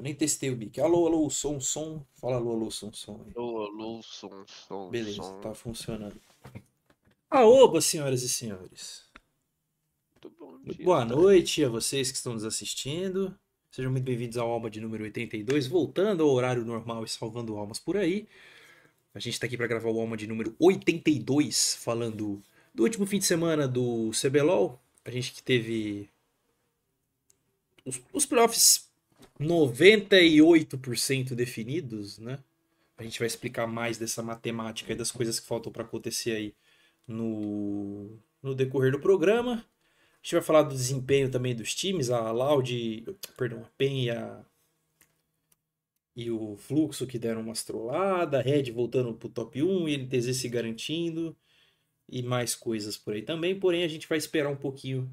Eu nem testei o mic. Alô, alô, som, som. Fala alô, alô, som, som. aí. Alô, alô, som, som, Beleza, som. tá funcionando. Aoba, senhoras e senhores. Muito bom dia, boa tá? noite a vocês que estão nos assistindo. Sejam muito bem-vindos ao Alma de número 82, voltando ao horário normal e salvando almas por aí. A gente tá aqui para gravar o Alma de número 82, falando do último fim de semana do CBLOL. A gente que teve os, os playoffs 98% definidos, né? A gente vai explicar mais dessa matemática e das coisas que faltam para acontecer aí no, no decorrer do programa. A gente vai falar do desempenho também dos times, a Loud, perdão, a PEN e, a, e o Fluxo que deram uma estrolada, a Red voltando pro top 1 e NTZ se garantindo e mais coisas por aí também. Porém, a gente vai esperar um pouquinho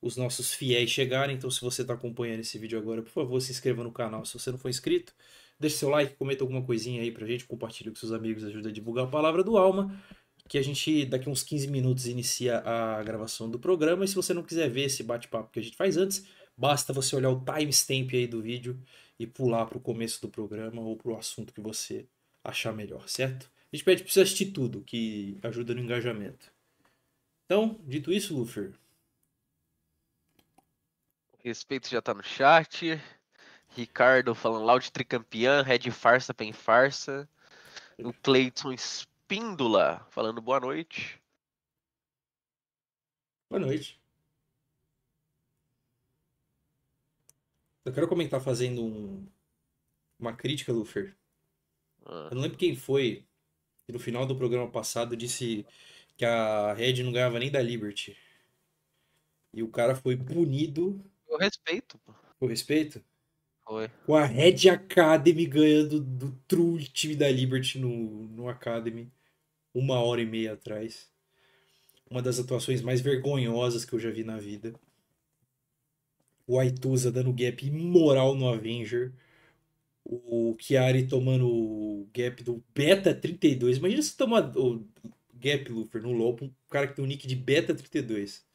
os nossos fiéis chegarem. Então, se você está acompanhando esse vídeo agora, por favor, se inscreva no canal. Se você não for inscrito, deixe seu like, comenta alguma coisinha aí pra gente, compartilhe com seus amigos, ajuda a divulgar a palavra do Alma que a gente daqui uns 15 minutos inicia a gravação do programa. E se você não quiser ver esse bate-papo que a gente faz antes, basta você olhar o timestamp aí do vídeo e pular para o começo do programa ou para o assunto que você achar melhor, certo? A gente pede para você assistir tudo, que ajuda no engajamento. Então, dito isso, Lufer, Respeito já tá no chat. Ricardo falando Loud tricampeã, Red farsa, pen farsa. O Cleiton Espíndola falando boa noite. boa noite. Eu quero comentar fazendo um- uma crítica, Lufer. Ah, Eu não lembro quem foi que no final do programa passado disse que a Red não ganhava nem da Liberty. E o cara foi punido, Eu respeito, pô. por respeito, Foi. com a Red Academy ganhando do true time da Liberty no, no Academy uma hora e meia atrás. Uma das atuações mais vergonhosas que eu já vi na vida. O Aituza dando gap imoral no Avenger. O Chiari tomando o gap do Beta 32. Imagina se tomar o gap Lufer no LoL pra um cara que tem o nick de Beta 32.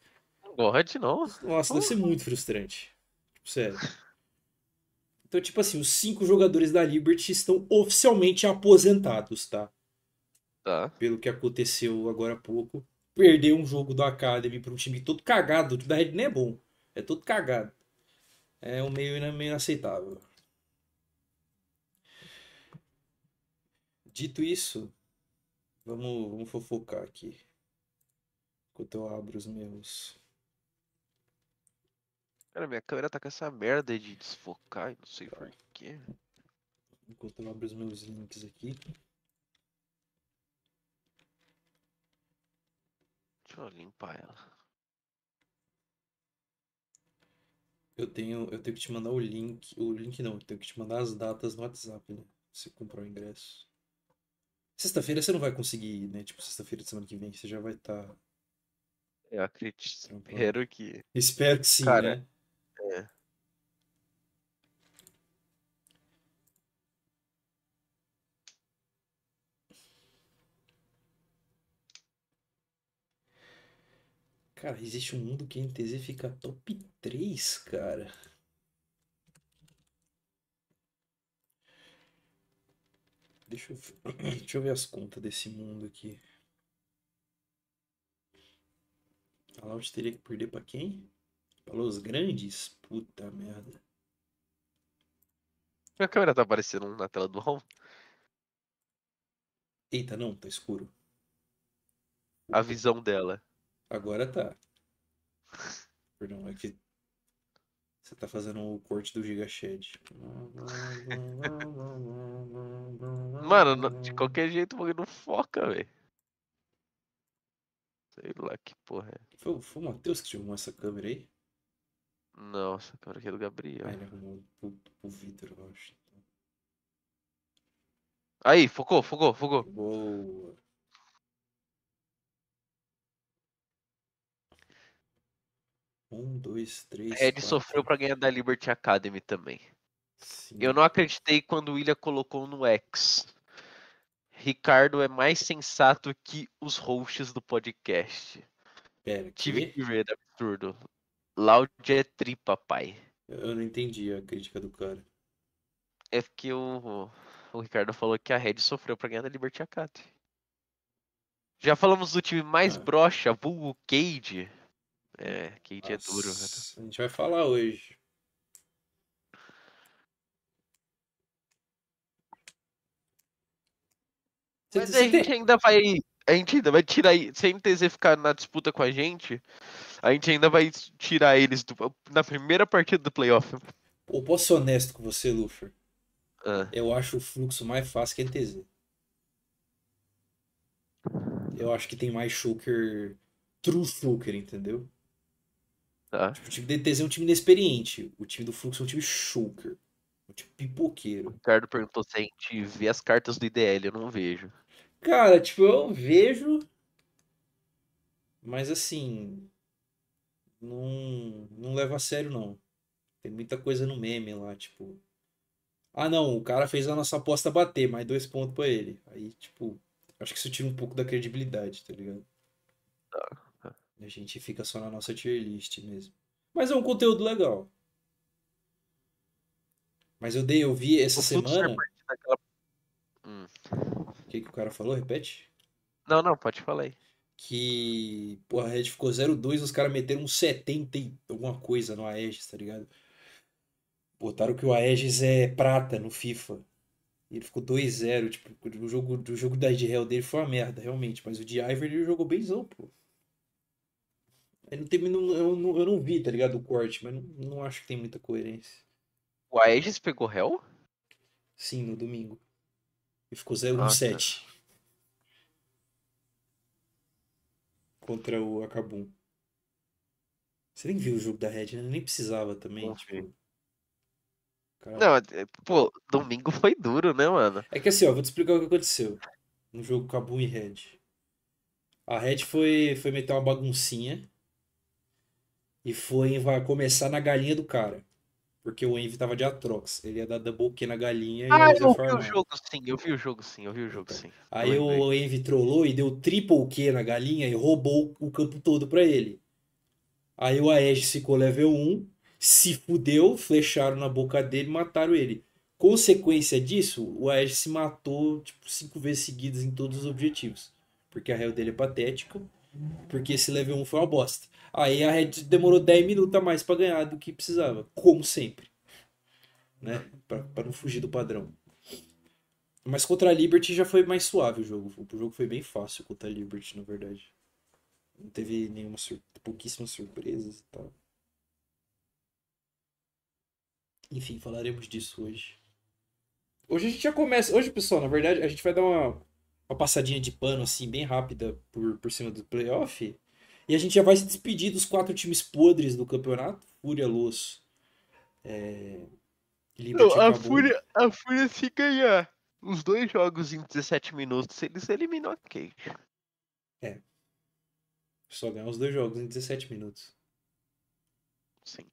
Não gosta não. Nossa, deve ser muito frustrante. Tipo, sério. Então, tipo assim, os cinco jogadores da Liberty estão oficialmente aposentados, tá? Tá. Pelo que aconteceu agora há pouco. Perder um jogo do Academy para um time todo cagado. Time da Red nem é bom. É todo cagado. É um meio, meio inaceitável. Dito isso, vamos, vamos fofocar aqui. Enquanto eu abro os meus. Cara, minha câmera tá com essa merda de desfocar e não sei porquê. Enquanto eu abro os meus links aqui. Deixa eu limpar ela. Eu tenho, eu tenho que te mandar o link. O link não, eu tenho que te mandar as datas no WhatsApp, né? Você comprar o ingresso. Sexta-feira você não vai conseguir, né? Tipo, sexta-feira de semana que vem você já vai tá estar. Eu acredito. Trampando. Espero que. Espero que sim, Cara, né? É. Cara, existe um mundo que a NTZ fica top 3, cara. Deixa eu, deixa eu ver as contas desse mundo aqui. A Loud teria que perder pra quem? Pra Los Grandes? Puta merda. Minha câmera tá aparecendo na tela do home. Eita, não, tá escuro. A visão dela. Agora tá. Perdão, é que você tá fazendo o corte do Gigashed. Mano, no- de qualquer jeito o não foca, velho. Sei lá que porra é. Foi, foi o Matheus que te arrumou essa câmera aí? Não, essa câmera aqui é do Gabriel. Ah, ele arrumou pro, pro Vitor, eu acho. Aí, focou, focou, focou. Boa. Um, dois, três. Red quatro, sofreu pra ganhar da Liberty Academy também. cinco. Eu não acreditei quando o William colocou no X. Ricardo é mais sensato que os hosts do podcast. Pera, Tive que? que ver, é absurdo. Loud é tri, papai. Eu não entendi a crítica do cara. É porque o, o Ricardo falou que a Red sofreu pra ganhar da Liberty Academy. Já falamos do time mais Ah. broxa, vulgo Cade. É, é duro. né? Nossa, A gente vai falar hoje. Você- Mas você a tem- gente ainda vai. A gente ainda vai tirar. aí- Se a NTZ ficar na disputa com a gente, a gente ainda vai tirar eles do- na primeira partida do playoff. Eu posso ser honesto com você, Luffy. Ah, Eu acho o fluxo mais fácil que a NTZ. Eu acho que tem mais shulker. True shulker, entendeu? Tá. Tipo, o time da NTZ é um time inexperiente. O time do fluxo é um time shulker. Um time pipoqueiro. O Ricardo perguntou se a gente vê as cartas do IDL, eu não vejo. Cara, tipo, eu vejo. Mas assim. Não, não levo a sério, não. Tem muita coisa no meme lá, tipo. Ah, não, o cara fez a nossa aposta bater, mais dois pontos pra ele. Aí, tipo, acho que isso tira um pouco da credibilidade, tá ligado? A gente fica só na nossa tier list mesmo. Mas é um conteúdo legal. Mas eu dei, eu vi essa O semana. daquela- Hum. O que que o cara falou? Repete? Não, não, pode falar aí. que pô, a Red ficou 0-2, os caras meteram uns 70 e alguma coisa no Aegis, tá ligado? Botaram que o Aegis é prata no FIFA. Ele ficou 2-0, tipo, o jogo, o jogo da Red Hell dele foi uma merda, realmente, mas o de Ivern ele jogou bemzão, pô. Ele não tem, não- eu, não, eu não vi, tá ligado, o corte, mas não, não acho que tem muita coerência. O Aegis pegou Hell? Sim, no domingo. E ficou Ah, tá. 0-1-7. Contra o Akabum. Você nem viu o jogo da Red, né? Nem precisava também, Não tipo. Não, é- pô, domingo foi duro, né, mano? É que assim, ó, vou te explicar o que aconteceu no jogo Kabum e Red. A Red foi, foi meter uma baguncinha e foi vai começar na galinha do cara. Porque o Envy tava de Atrox. Ele ia dar double Q na galinha Ah, eu vi o jogo sim, eu vi o jogo sim, eu vi o jogo sim. Aí Eu o Envy trollou e deu triple Q na galinha e roubou o campo todo pra ele. Aí o Aegis ficou level 1, se fudeu, flecharam na boca dele e mataram ele. Consequência disso, o Aegis se matou tipo, cinco vezes seguidas em todos os objetivos. Porque a heal dele é patética, porque esse level 1 foi uma bosta. Aí a Red demorou 10 minutos a mais pra ganhar do que precisava, como sempre. Né? Pra não fugir do padrão. Mas contra a Liberty já foi mais suave o jogo. O jogo foi bem fácil contra a Liberty, na verdade. Não teve nenhuma sur... pouquíssimas surpresas e tal. Enfim, falaremos disso hoje. Hoje a gente já começa. Hoje, pessoal, na verdade, a gente vai dar uma, uma passadinha de pano assim, bem rápida por, por cima do playoff. E a gente já vai se despedir dos quatro times podres do campeonato: Fúria, Luz, é... Não, a. Fúria, a Fúria se ganhar os dois jogos em 17 minutos, eles eliminam a Cage. Só ganhar os dois jogos em 17 minutos. Sim.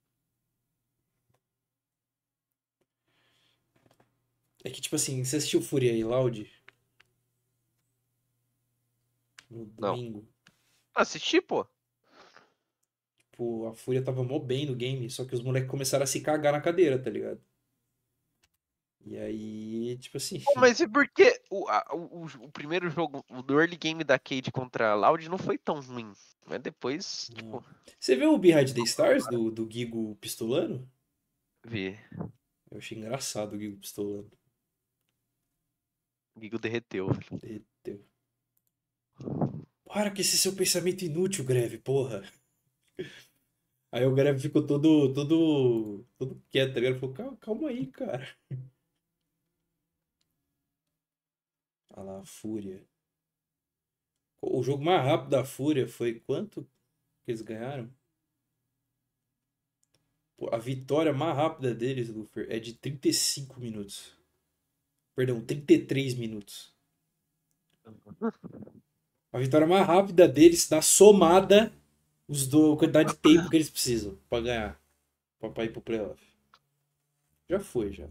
É que, tipo assim, você assistiu Fúria e Loud? No Não. domingo. Assisti, pô. Tipo, a Fúria tava mó bem no game, só que os moleques começaram a se cagar na cadeira, tá ligado? E aí, tipo assim. Pô, mas porque o, a- o, o- o primeiro jogo, o do early game da Cade contra a Loud não foi tão ruim. Mas depois, tipo, Você viu o Behind the Stars do, do Gigo pistolando? vi. Eu achei engraçado o Gigo pistolando. O Gigo derreteu. Derreteu. Para com esse seu pensamento inútil, Greve, porra. Aí o Greve ficou todo, todo, todo quieto, tá ligado? Falou, calma, calma aí, cara. Olha lá, a Fúria. O jogo mais rápido da Fúria foi quanto que eles ganharam? Pô, a vitória mais rápida deles, Lufer, é de 35 minutos. Perdão, 33 minutos. A vitória mais rápida deles dá somada os do quantidade de tempo que eles precisam pra ganhar. Pra, pra ir pro playoff. Já foi, já.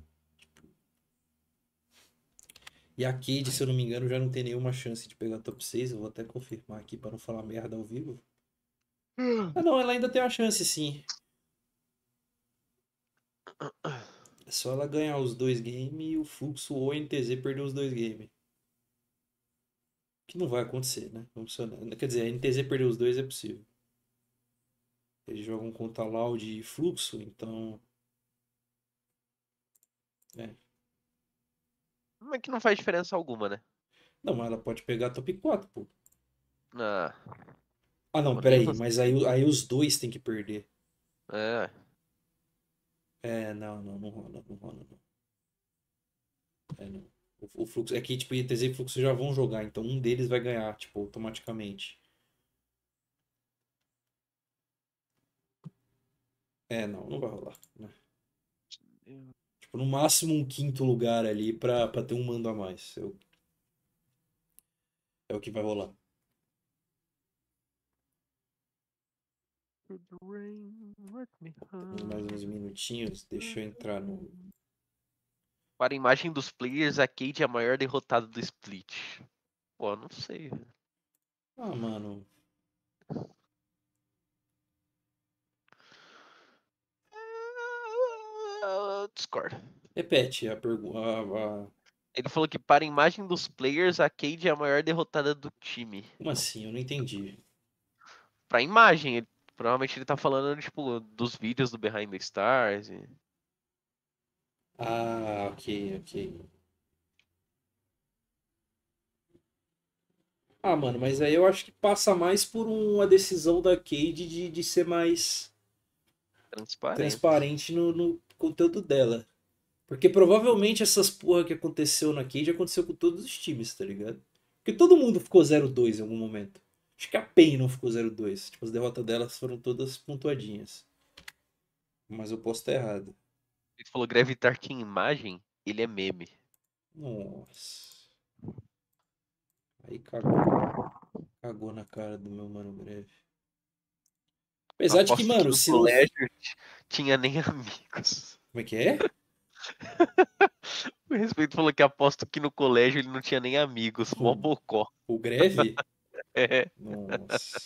E a Cade, se eu não me engano, já não tem nenhuma chance de pegar top 6. Eu vou até confirmar aqui pra não falar merda ao vivo. Ah, não, ela ainda tem uma chance, sim. É só ela ganhar os dois games e o Fluxo ou a NTZ perder os dois games. Que não vai acontecer, né? Vamos honestos. Quer dizer, a NTZ perder os dois é possível. Eles jogam contra Loud e Fluxo, então. É. Mas que não faz diferença alguma, né? Não, mas ela pode pegar top 4, pô. Ah, Ah, não, peraí, mas aí, aí os dois tem que perder. é. É, não, não, não rola, não rola, não. É, não. O, o fluxo, é que, tipo, ITZ e Fluxo já vão jogar, então um deles vai ganhar, tipo, automaticamente. É, não, não vai rolar, né? Tipo, no máximo um quinto lugar ali pra, pra ter um mando a mais. É o, é o que vai rolar. Mais uns minutinhos, deixa eu entrar no. Para a imagem dos players, a Cade é a maior derrotada do split. Pô, não sei. Ah, mano. Discord. Repete a pergunta. Ele falou que para a imagem dos players, a Cade é a maior derrotada do time. Como assim? Eu não entendi. Pra imagem, ele- provavelmente ele tá falando, tipo, dos vídeos do Behind the Stars. e- Ah, ok, ok. Ah, mano, mas aí eu acho que passa mais por uma decisão da Cade de, de ser mais Transparente. transparente no, no conteúdo dela. Porque provavelmente essas porra que aconteceu na Cade aconteceu com todos os times, tá ligado? Porque todo mundo ficou 0-2 em algum momento. Acho que a PEN não ficou 0-2. Tipo, as derrotas delas foram todas pontuadinhas. Mas eu posso estar errado. Ele falou Gravitar que em imagem, ele é meme. Nossa. Aí cagou. Cagou na cara do meu mano breve. Apesar de que, mano, no se colégio tinha nem amigos. Como é que é? O respeito falou que aposto que no colégio ele não tinha nem amigos. Mó bocó. O greve? É. Nossa.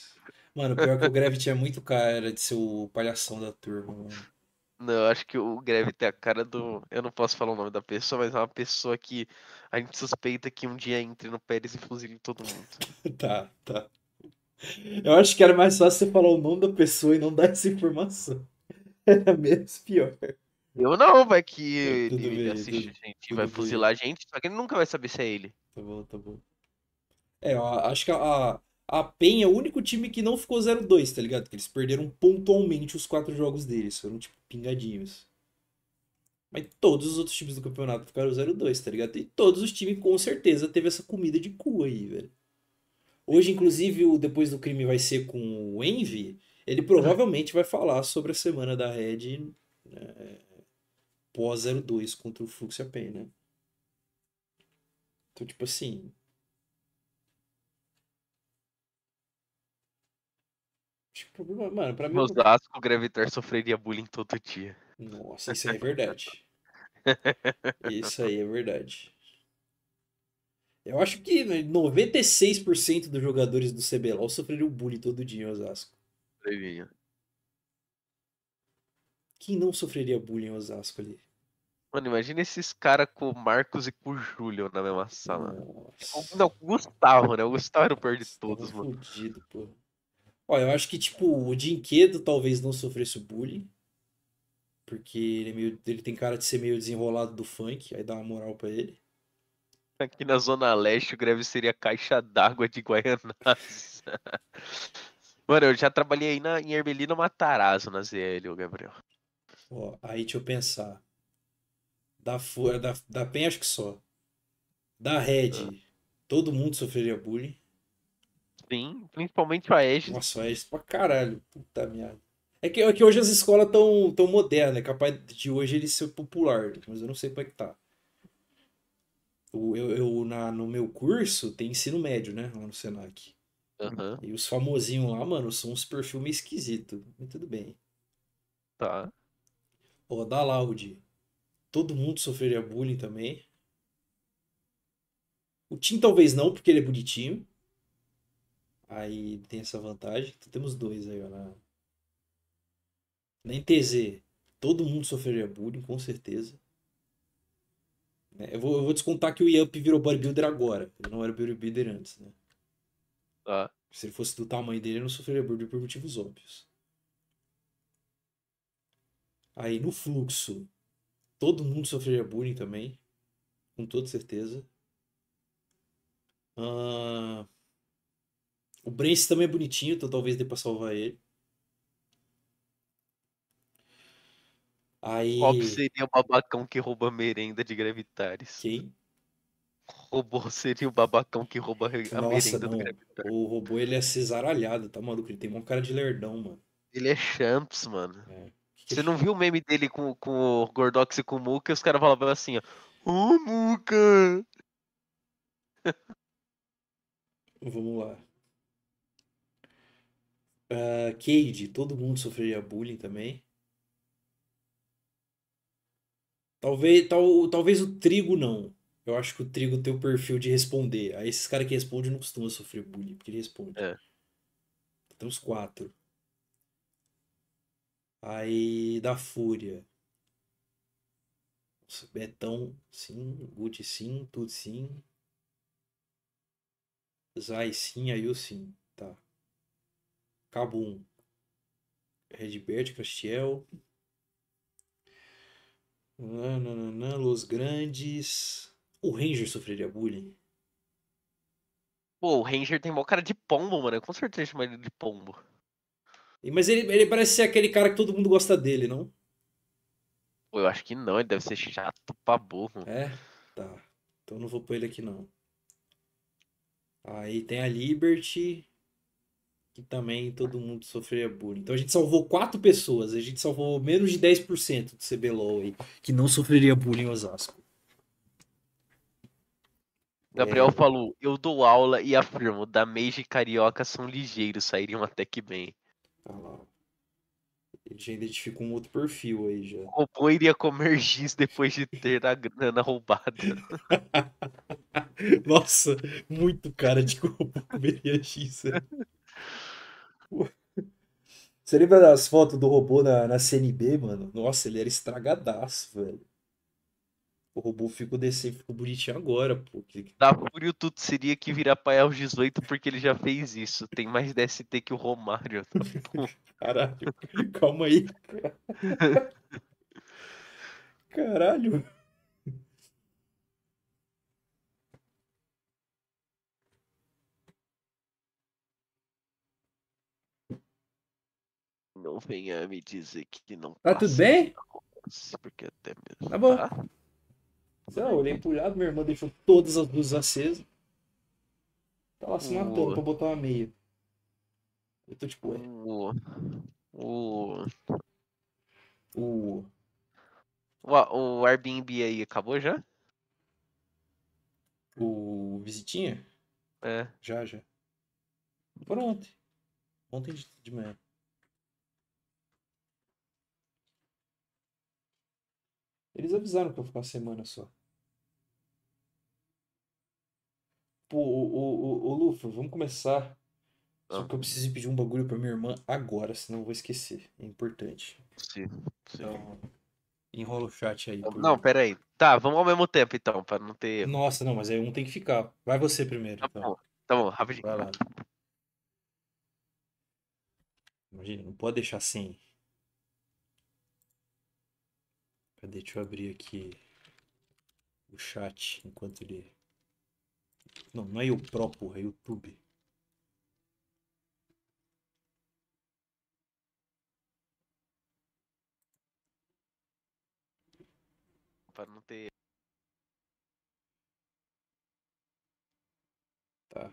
Mano, pior que o greve tinha muito cara de ser o palhação da turma, mano. Não, eu acho que o Greve tem a cara do. Eu não posso falar o nome da pessoa, mas é uma pessoa que a gente suspeita que um dia entre no Pérez e fuzile todo mundo. Tá, tá. Eu acho que era mais fácil você falar o nome da pessoa e não dar essa informação. Era menos pior. Eu não, vai que tudo ele bem, assiste tudo- a gente e tudo vai bem. fuzilar a gente, só que ele nunca vai saber se é ele. Tá bom, tá bom. É, eu acho que a, a PEN é o único time que não ficou 0-2, tá ligado? Que eles perderam pontualmente os quatro jogos deles. Foram, tipo, pingadinhos. Mas todos os outros times do campeonato ficaram 0-2, tá ligado? E todos os times, com certeza, teve essa comida de cu aí, velho. Hoje, inclusive, o Depois do Crime vai ser com o Envy. Ele provavelmente vai falar sobre a semana da Red né, pós 0-2 contra o Fluxo e a PEN, né? Então, tipo assim, Acho que o problema, mano, pra mim. No o- Osasco, o Gravitar sofreria bullying todo dia. Nossa, isso aí é verdade. Isso aí é verdade. Eu acho que né, 96% dos jogadores do CBLOL sofreram bullying todo dia em Osasco. Sofreria. Quem não sofreria bullying em Osasco ali? Mano, imagina esses caras com o Marcos e com o Júlio na mesma sala. Nossa. Não, o Gustavo, né? O Gustavo era o pior de todos, mano. fudido, pô. Ó, eu acho que, tipo, o Dinquedo talvez não sofresse o bullying. Porque ele, é meio, ele tem cara de ser meio desenrolado do funk, aí dá uma moral pra ele. Aqui na Zona Leste, o greve seria caixa d'água de Guaianazes. Mano, eu já trabalhei aí na, em Ermelino Matarazzo, na ZL, Gabriel. Ó, aí deixa eu pensar. Da, Fu- da, da PEN acho que só. Da Red, todo mundo sofreria bullying. Sim, principalmente o Aegis. Nossa, é isso pra caralho. Puta merda. É que, é que hoje as escolas tão, tão modernas, é capaz de hoje ele ser popular, mas eu não sei como é que tá. Eu, eu na, no meu curso tem ensino médio, né? Lá no Senac. Aham, E os famosinhos lá, mano, são uns perfil meio esquisito. Mas tudo bem. tá. Ó, da Loud. Todo mundo sofreria bullying também. O Tim talvez não, porque ele é bonitinho. Aí tem essa vantagem. Então temos dois aí, ó. Na, na NTZ, todo mundo sofreria bullying, com certeza. É, Eu vou, eu vou descontar que o Yamp virou bodybuilder agora. Ele não era bodybuilder antes, né? Tá. Se ele fosse do tamanho dele, ele não sofreria bullying por motivos óbvios. Aí no fluxo, todo mundo sofreria bullying também, com toda certeza. Ah, O Brence também é bonitinho, então talvez dê pra salvar ele. Aí. Qual que seria o babacão que rouba merenda de Gravitares? Quem? Robô seria o babacão que rouba a Nossa, merenda do não. Gravitares. O robô ele é cesaralhado, tá maluco? Ele tem uma cara de lerdão, mano. Ele é Champs, mano. É. Que Você não viu o meme dele com, com o Gordox e com o Muka? E os caras falavam assim, ó. Ô, Muka! Vamos lá. Ah, Cade, todo mundo sofreria bullying também. Talvez, tal, talvez o Trigo não. Eu acho que o Trigo tem o perfil de responder. Aí esses caras que respondem não costumam sofrer bullying, porque ele responde. É. Temos quatro. Aí da Fúria. Nossa, Betão, sim. Gucci, sim. Tudo, sim. Zai, sim. Ayu, sim. Tá. Kabum. Redbert, Castiel. Nananana, Los Grandes. O Ranger sofreria bullying? Pô, o Ranger tem mó cara de pombo, mano. Com certeza chamo ele de pombo. Mas ele, ele parece ser aquele cara que todo mundo gosta dele, não? Pô, eu acho que não, ele deve ser chato pra burro. É? Tá. Então não vou pôr ele aqui, não. Aí tem a Liberty, que também todo mundo sofreria bullying. Então a gente salvou quatro pessoas. A gente salvou menos de 10% do CBLOL aí, que não sofreria bullying em Osasco. Gabriel É. falou, eu dou aula e afirmo, da Mage e Carioca são ligeiros, sairiam até que bem. Olha lá. Ele já identifica um outro perfil aí já. O robô iria comer giz depois de ter a grana roubada. Nossa, muito cara de como comeria X. Você lembra das fotos do robô na, na CNB, mano? Nossa, ele era estragadaço, velho. O robô ficou decente, ficou bonitinho agora, pô. Da Fúria, tudo seria que virar pai aos 18 porque ele já fez isso. Tem mais DST que o Romário. Tá? Caralho, calma aí. cara. Caralho. Não venha me dizer que não Tá tudo bem? Porque até mesmo. Tá bom. Tá? Não, eu olhei pro lado, minha irmã deixou todas as luzes acesas. Tá lá se matando Boa. pra botar uma meia. Eu tô tipo, ué, O, o, o. o, o Airbnb aí acabou já? O Visitinha? É. Já, já. Foram ontem. Ontem de manhã. Eles avisaram que eu vou ficar uma semana só. Pô, ô, ô, ô, Lufa, vamos começar. Só Ah. que eu preciso pedir um bagulho pra minha irmã agora, senão eu vou esquecer. É importante. Sim, sim. Então, enrola o chat aí. por- Não, pera aí. Tá, vamos ao mesmo tempo então, pra não ter. Nossa, não, mas aí um tem que ficar. Vai você primeiro, Tá então. bom, tá bom, rapidinho. Vai lá. Imagina, não pode deixar sem. Cadê? Deixa eu abrir aqui o chat enquanto ele. Não, não é o Pro, porra, é YouTube. Pra não ter. Tá.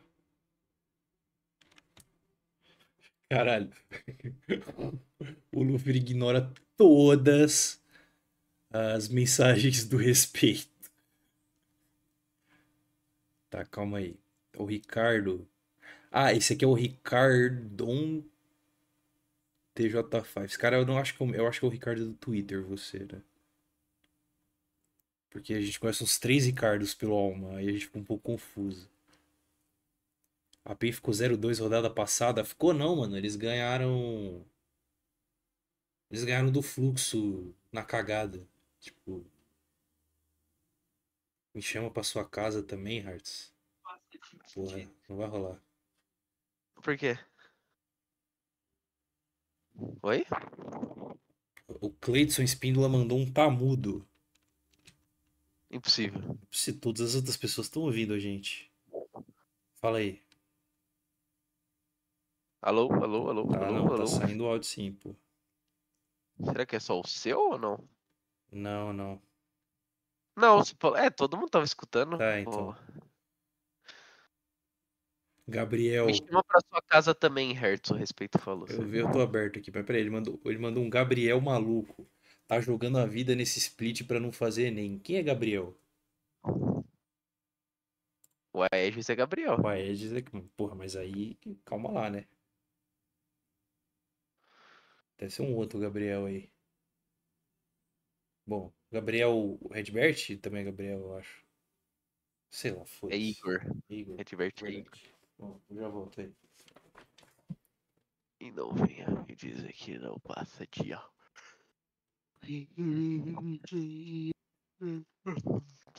Caralho. O Luffy ignora todas as mensagens do respeito. Tá, calma aí. O Ricardo. Ah, esse aqui é o Ricardon TJ5. Esse cara eu não acho que eu, eu acho que é o Ricardo do Twitter, você, né? Porque a gente conhece uns três Ricardos pelo Alma, aí a gente fica um pouco confuso. A PEN ficou 0-2 rodada passada. Ficou não, mano. Eles ganharam. Eles ganharam do fluxo na cagada. Tipo. Me chama pra sua casa também, Hearts. Porra, não vai rolar. Por quê? Oi? O Cleidson Espíndola mandou um tamudo. Impossível. Se todas as outras pessoas estão ouvindo a gente. Fala aí. Alô, alô, alô, Ah, alô, não, tá alô. saindo áudio sim, pô. Será que é só o seu ou não? Não, não. Não, você falou- é, todo mundo tava escutando. Tá, então. Pô, Gabriel, Me chama pra sua casa também, Hertz, o respeito falou. eu vi, eu tô aberto aqui, mas peraí, ele mandou, ele mandou um Gabriel maluco. Tá jogando a vida nesse split pra não fazer Enem. Quem é Gabriel? O Aegis é Gabriel. O Aegis é que, porra, mas aí, calma lá, né? Deve ser um outro Gabriel aí. Bom, Gabriel Redbert também é Gabriel, eu acho. Sei lá, É foda-se. Igor. Igor. É divertido. é Igor. Bom, eu já volto aí. E não venha me dizer que não passa de aula.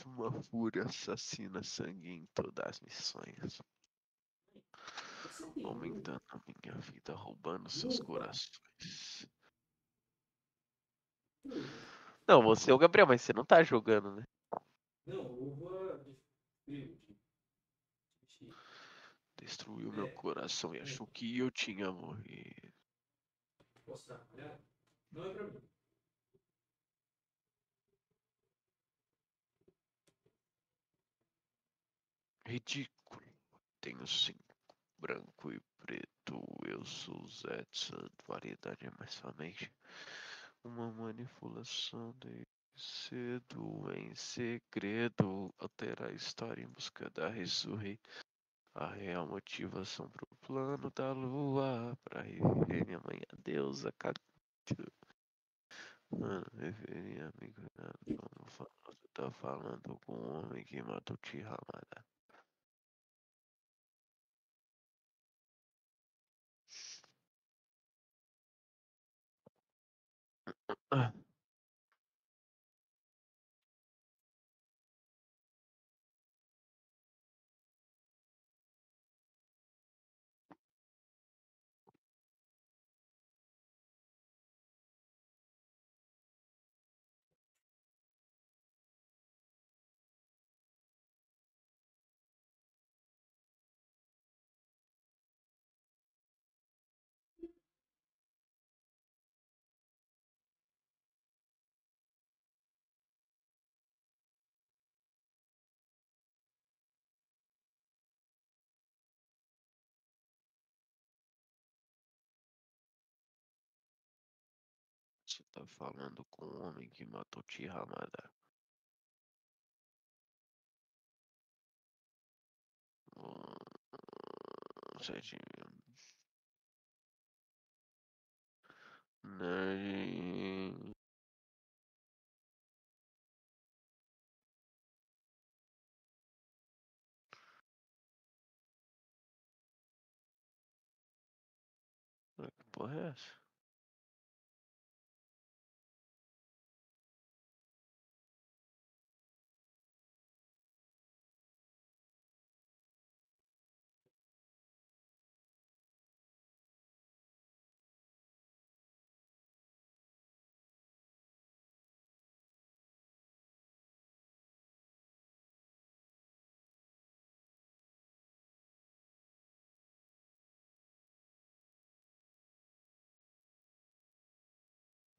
Uma fúria assassina sangue em todas as missões. Aumentando a minha vida, roubando seus corações. Não, você é o Gabriel, mas você não tá jogando, né? Não, uva. Destruiu meu coração e achou que eu tinha morrido. Não é pra mim. Ridículo. Tenho cinco. Branco e preto. Eu sou Zé Santo. Variedade é mais somente uma manipulação de cedo em segredo. Alterar a história em busca da ressurrei. A real motivação pro plano da lua. Pra reviver minha mãe, a deusa. Cag... Mano, referir amigo. Vamos falar. Você tá falando com o homem que matou Tihamada. Ah, tá falando com o homem que matou Tihamada. Hum, Sete. Nerd. Ah, Que porra é essa?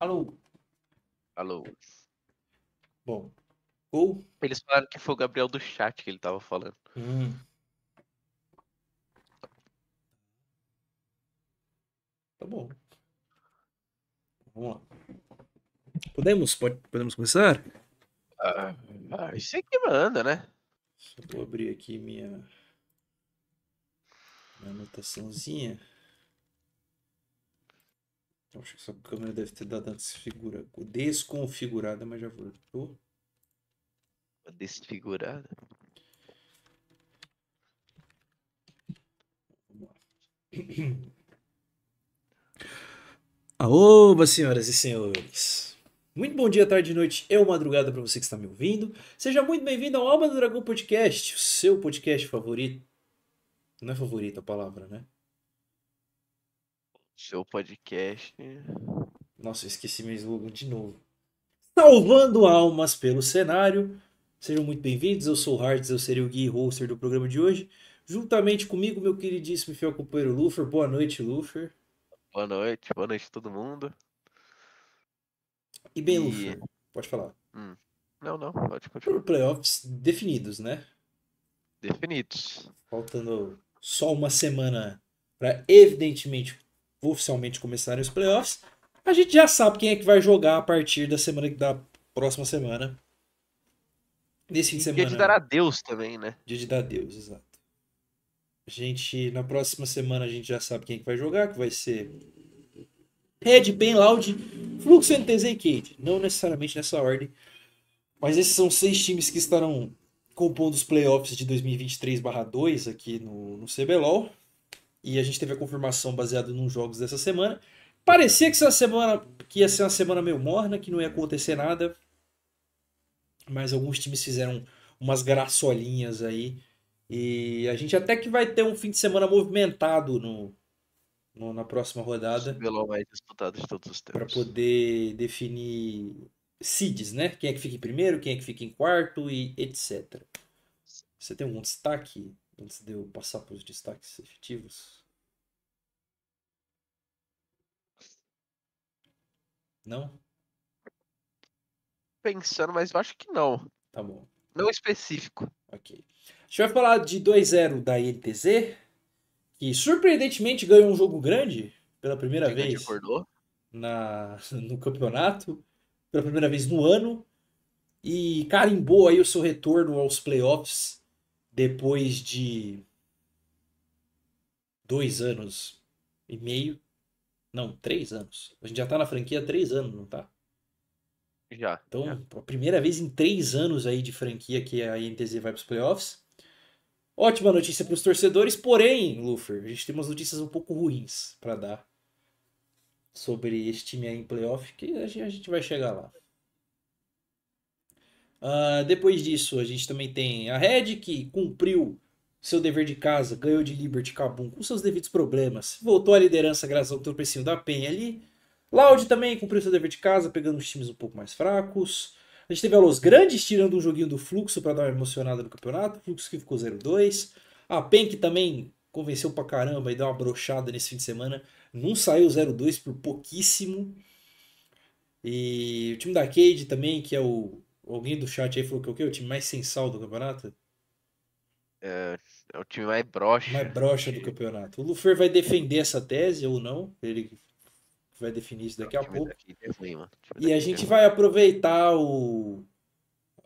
Alô? Alô. Bom. Ou. Eles falaram que foi o Gabriel do chat que ele tava falando. Hum. Tá bom. Vamos lá. Podemos? Pode, podemos começar? Ah, ah, isso é que manda, né? Só vou abrir aqui minha, minha anotaçãozinha. Acho que essa câmera deve ter dado uma desfigura, desconfigurada, mas já voltou. Desfigurada. Vamos lá. Aoba, senhoras e senhores. Muito bom dia, tarde e noite ou madrugada para você que está me ouvindo. Seja muito bem-vindo ao Alma do Dragão Podcast, o seu podcast favorito. Não é favorito a palavra, né? Seu podcast. Nossa, eu esqueci meu slogan de novo. Salvando almas pelo cenário. Sejam muito bem-vindos, eu sou o Hartz, eu serei o guia hoster do programa de hoje. Juntamente comigo, meu queridíssimo e fiel companheiro Lufer. Boa noite, Lufer. Boa noite, boa noite a todo mundo. E bem, E- Lufer, pode falar. Não, não, pode continuar. Por playoffs definidos, né? Definidos. Faltando só uma semana para, evidentemente, oficialmente começarem os playoffs. A gente já sabe quem é que vai jogar a partir da semana da próxima semana. Nesse fim de semana. Dia de dar adeus também, né? Dia de dar Deus, exato. A gente, na próxima semana, a gente já sabe quem é que vai jogar, que vai ser Red, Ben Loud, Flux, NTZ e Cade. Não necessariamente nessa ordem, mas esses são seis times que estarão compondo os playoffs de 2023/2 aqui no, no CBLOL. E a gente teve a confirmação baseada nos jogos dessa semana. Parecia que essa semana que ia ser uma semana meio morna, que não ia acontecer nada. Mas alguns times fizeram umas graçolinhas aí. E a gente até que vai ter um fim de semana movimentado no, no- na próxima O rodada CBLOL mais disputado de todos os para tempos. poder definir seeds, né? Quem é que fica em primeiro, quem é que fica em quarto e etc. Você tem algum destaque antes de eu passar para os destaques efetivos? Não? Pensando, mas eu acho que não. Tá bom. Não específico. Ok. A gente vai falar de 2-0 da INTZ, que surpreendentemente ganhou um jogo grande pela primeira Gigante vez acordou. na, no campeonato, pela primeira vez no ano, e carimbou aí o seu retorno aos playoffs depois de dois anos e meio. Não, três anos. A gente já tá na franquia há três anos, não tá? Já. Então, já. a primeira vez em três anos aí de franquia que a INTZ vai para os playoffs. Ótima notícia para os torcedores, porém, Lufer, a gente tem umas notícias um pouco ruins para dar sobre esse time aí em playoff, que a gente vai chegar lá. Ah, depois disso, a gente também tem a Red, que cumpriu seu dever de casa, ganhou de Liberty Cabum com seus devidos problemas, voltou à liderança graças ao tropecinho da Penha ali. Loud também cumpriu seu dever de casa, pegando os times um pouco mais fracos. A gente teve a Los Grandes tirando um joguinho do Fluxo para dar uma emocionada no campeonato. Fluxo que ficou 0-2. A PEN que também convenceu pra caramba e deu uma brochada nesse fim de semana. Não saiu 0-2 por pouquíssimo. E o time da Cade também, que é o. Alguém do chat aí falou que é o quê? O time mais sensal do campeonato? É, é o time mais broxa. Mais broxa do campeonato. O Lufer vai defender essa tese ou não? Ele vai definir isso daqui a pouco. é ruim, E a é gente vai aproveitar o.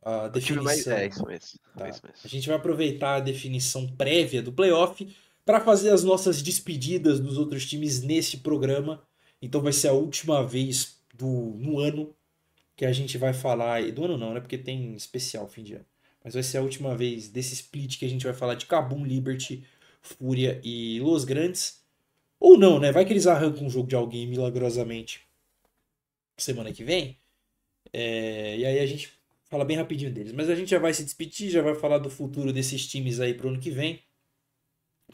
A O time mais... definição. É isso mesmo. Tá. É isso mesmo. A gente vai aproveitar a definição prévia do playoff para fazer as nossas despedidas dos outros times nesse programa. Então vai ser a última vez do no ano que a gente vai falar. Do ano não, né? Porque tem especial fim de ano. Mas vai ser a última vez desse split que a gente vai falar de Kabum, Liberty, Fúria e Los Grandes. Ou não, né? Vai que eles arrancam um jogo de alguém milagrosamente semana que vem. É, e aí a gente fala bem rapidinho deles. Mas a gente já vai se despedir, já vai falar do futuro desses times aí pro ano que vem.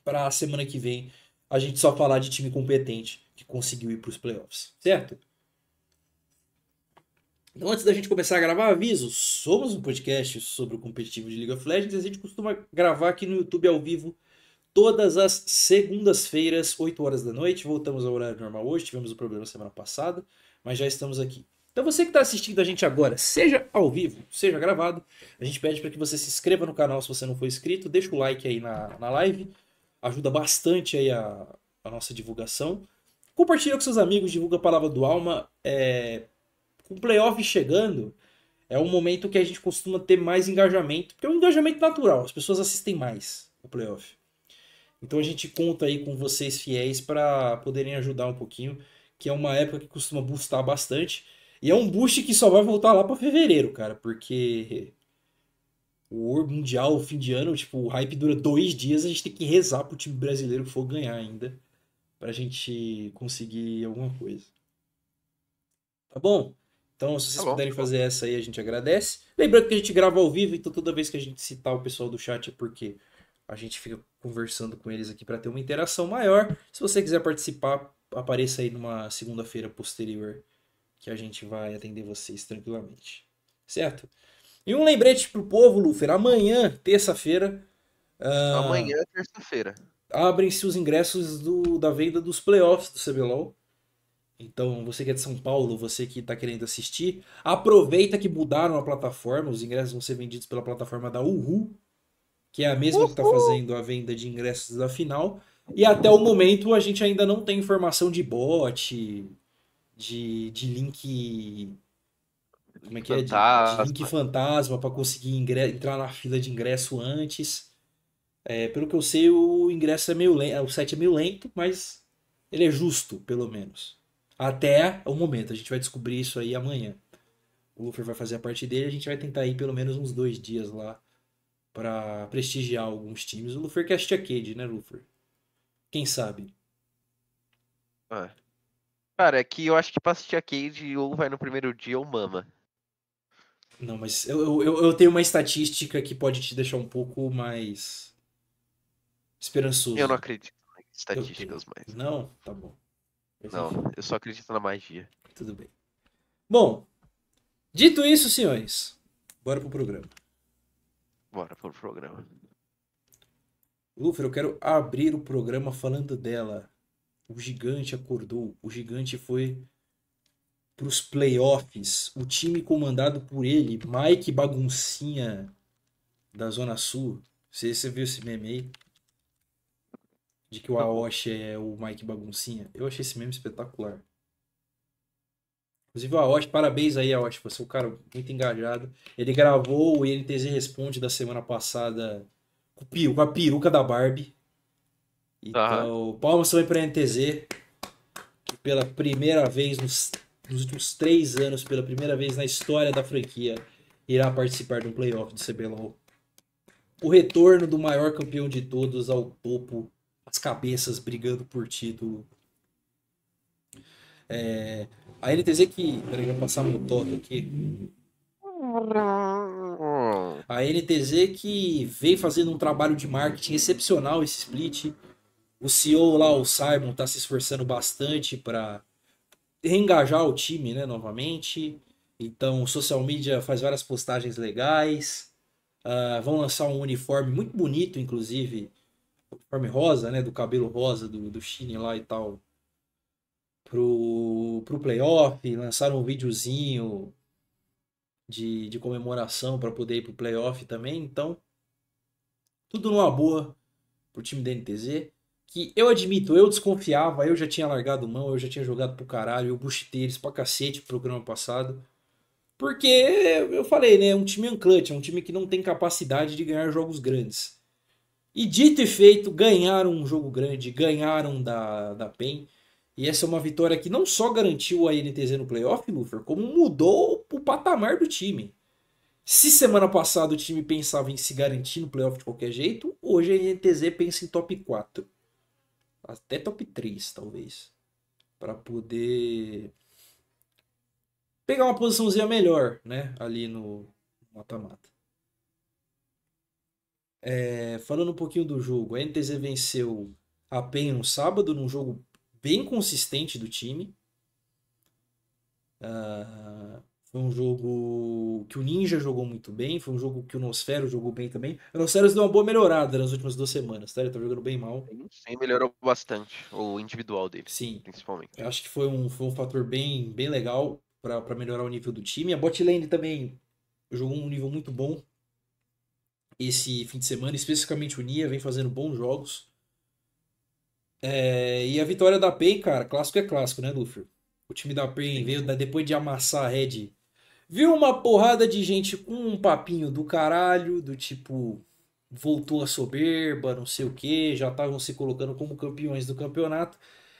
Pra semana que vem a gente só falar de time competente que conseguiu ir pros playoffs, certo? Então, antes da gente começar a gravar, aviso: somos um podcast sobre o competitivo de League of Legends. e A gente costuma gravar aqui no YouTube ao vivo todas as segundas-feiras, 8 horas da noite. Voltamos ao horário normal hoje, tivemos o problema semana passada, mas já estamos aqui. Então você que está assistindo a gente agora, seja ao vivo, seja gravado, a gente pede para que você se inscreva no canal se você não for inscrito, deixa o like aí na, na live, ajuda bastante aí a, a nossa divulgação. Compartilha com seus amigos, divulga a palavra do alma. É... Com o playoff chegando, é um momento que a gente costuma ter mais engajamento, porque é um engajamento natural, as pessoas assistem mais o playoff. Então a gente conta aí com vocês fiéis para poderem ajudar um pouquinho, que é uma época que costuma boostar bastante. E é um boost que só vai voltar lá para fevereiro, cara, porque o Mundial, o fim de ano, tipo, o hype dura dois dias, a gente tem que rezar pro time brasileiro que for ganhar ainda, pra gente conseguir alguma coisa. Tá bom? Então, se vocês tá puderem tá fazer essa aí, a gente agradece. Lembrando que a gente grava ao vivo, então toda vez que a gente citar o pessoal do chat é porque a gente fica conversando com eles aqui para ter uma interação maior. Se você quiser participar, apareça aí numa segunda-feira posterior que a gente vai atender vocês tranquilamente. Certo? E um lembrete pro povo, Lufer, amanhã, terça-feira. Uh, amanhã, terça-feira. Abrem-se os ingressos do, da venda dos playoffs do CBLOL. Então, você que é de São Paulo, você que está querendo assistir, aproveita que mudaram a plataforma. Os ingressos vão ser vendidos pela plataforma da Uhu, que é a mesma Uhul. que está fazendo a venda de ingressos da final. E até o momento a gente ainda não tem informação de bot, de, de link. Como é que fantasma. é? De, de link fantasma para conseguir entrar na fila de ingresso antes. É, pelo que eu sei, o ingresso é meio lento, o site é meio lento, mas ele é justo, pelo menos. Até o momento. A gente vai descobrir isso aí amanhã. O Luffy vai fazer a parte dele, a gente vai tentar ir pelo menos uns dois dias lá para prestigiar alguns times. O Luffy quer assistir a Cade, né, Luffy? Quem sabe? É. Cara, é que eu acho que pra assistir a Cade ou vai no primeiro dia ou mama. Não, mas eu, eu, eu tenho uma estatística que pode te deixar um pouco mais esperançoso. Eu não acredito em estatísticas mais. Não? Tá bom. Não, eu só acredito na magia. Tudo bem. Bom, dito isso, senhores, bora pro programa. Bora pro programa. Lufer, eu quero abrir o programa falando dela. O gigante acordou. O gigante foi para os playoffs. O time comandado por ele, Mike Baguncinha, da Zona Sul. Você, você viu esse meme aí? De que o Aoshi é o Mike Baguncinha. Eu achei esse meme espetacular. Inclusive, o Aoshi, parabéns aí, Aoshi. Você é um cara muito engajado. Ele gravou o INTZ Responde da semana passada com a peruca da Barbie. Então, uhum. palmas também para a NTZ, que pela primeira vez nos, nos, últimos três anos, pela primeira vez na história da franquia, irá participar de um playoff do CBLOL. O retorno do maior campeão de todos ao topo, as cabeças brigando por título. É, a NTZ que. Peraí, vou passar meu toque aqui. A NTZ que veio fazendo um trabalho de marketing excepcional esse split o CEO lá, o Simon, está se esforçando bastante para reengajar o time, né, novamente. Então, o social media faz várias postagens legais. Uh, vão lançar um uniforme muito bonito, inclusive. Uniforme rosa, né? Do cabelo rosa do, do Shine lá e tal. Pro, pro playoff. Lançaram um videozinho de, de comemoração para poder ir pro playoff também. Então, tudo numa boa pro time da NTZ que eu admito, eu desconfiava, eu já tinha largado mão, eu já tinha jogado pro caralho, eu buchitei eles pra cacete no programa passado. Porque eu falei, né? É um time unclutch, é um time que não tem capacidade de ganhar jogos grandes. E dito e feito, ganharam um jogo grande, ganharam da, da PEN. E essa é uma vitória que não só garantiu a NTZ no playoff, como mudou o patamar do time. Se semana passada o time pensava em se garantir no playoff de qualquer jeito, hoje a NTZ pensa em top 4 até top 3, talvez, para poder pegar uma posiçãozinha melhor, né, ali no mata-mata. É, falando um pouquinho do jogo, a NTZ venceu a PEN no sábado, num jogo bem consistente do time. Uh, Foi um jogo que o Ninja jogou muito bem, foi um jogo que o Nosfero jogou bem também. O Nosfero deu uma boa melhorada nas últimas duas semanas, tá? Ele tá jogando bem mal. Sim, melhorou bastante o individual dele, Sim, principalmente. eu acho que foi um, foi um fator bem, bem legal pra melhorar o nível do time. A bot lane também jogou um nível muito bom esse fim de semana, especificamente o Nia, vem fazendo bons jogos. É, e a vitória da PEN, cara, clássico é clássico, né, Luffy? O time da PEN veio depois de amassar a Red. Viu uma porrada de gente com um papinho do caralho, do tipo, voltou a soberba, não sei o que, já estavam se colocando como campeões do campeonato.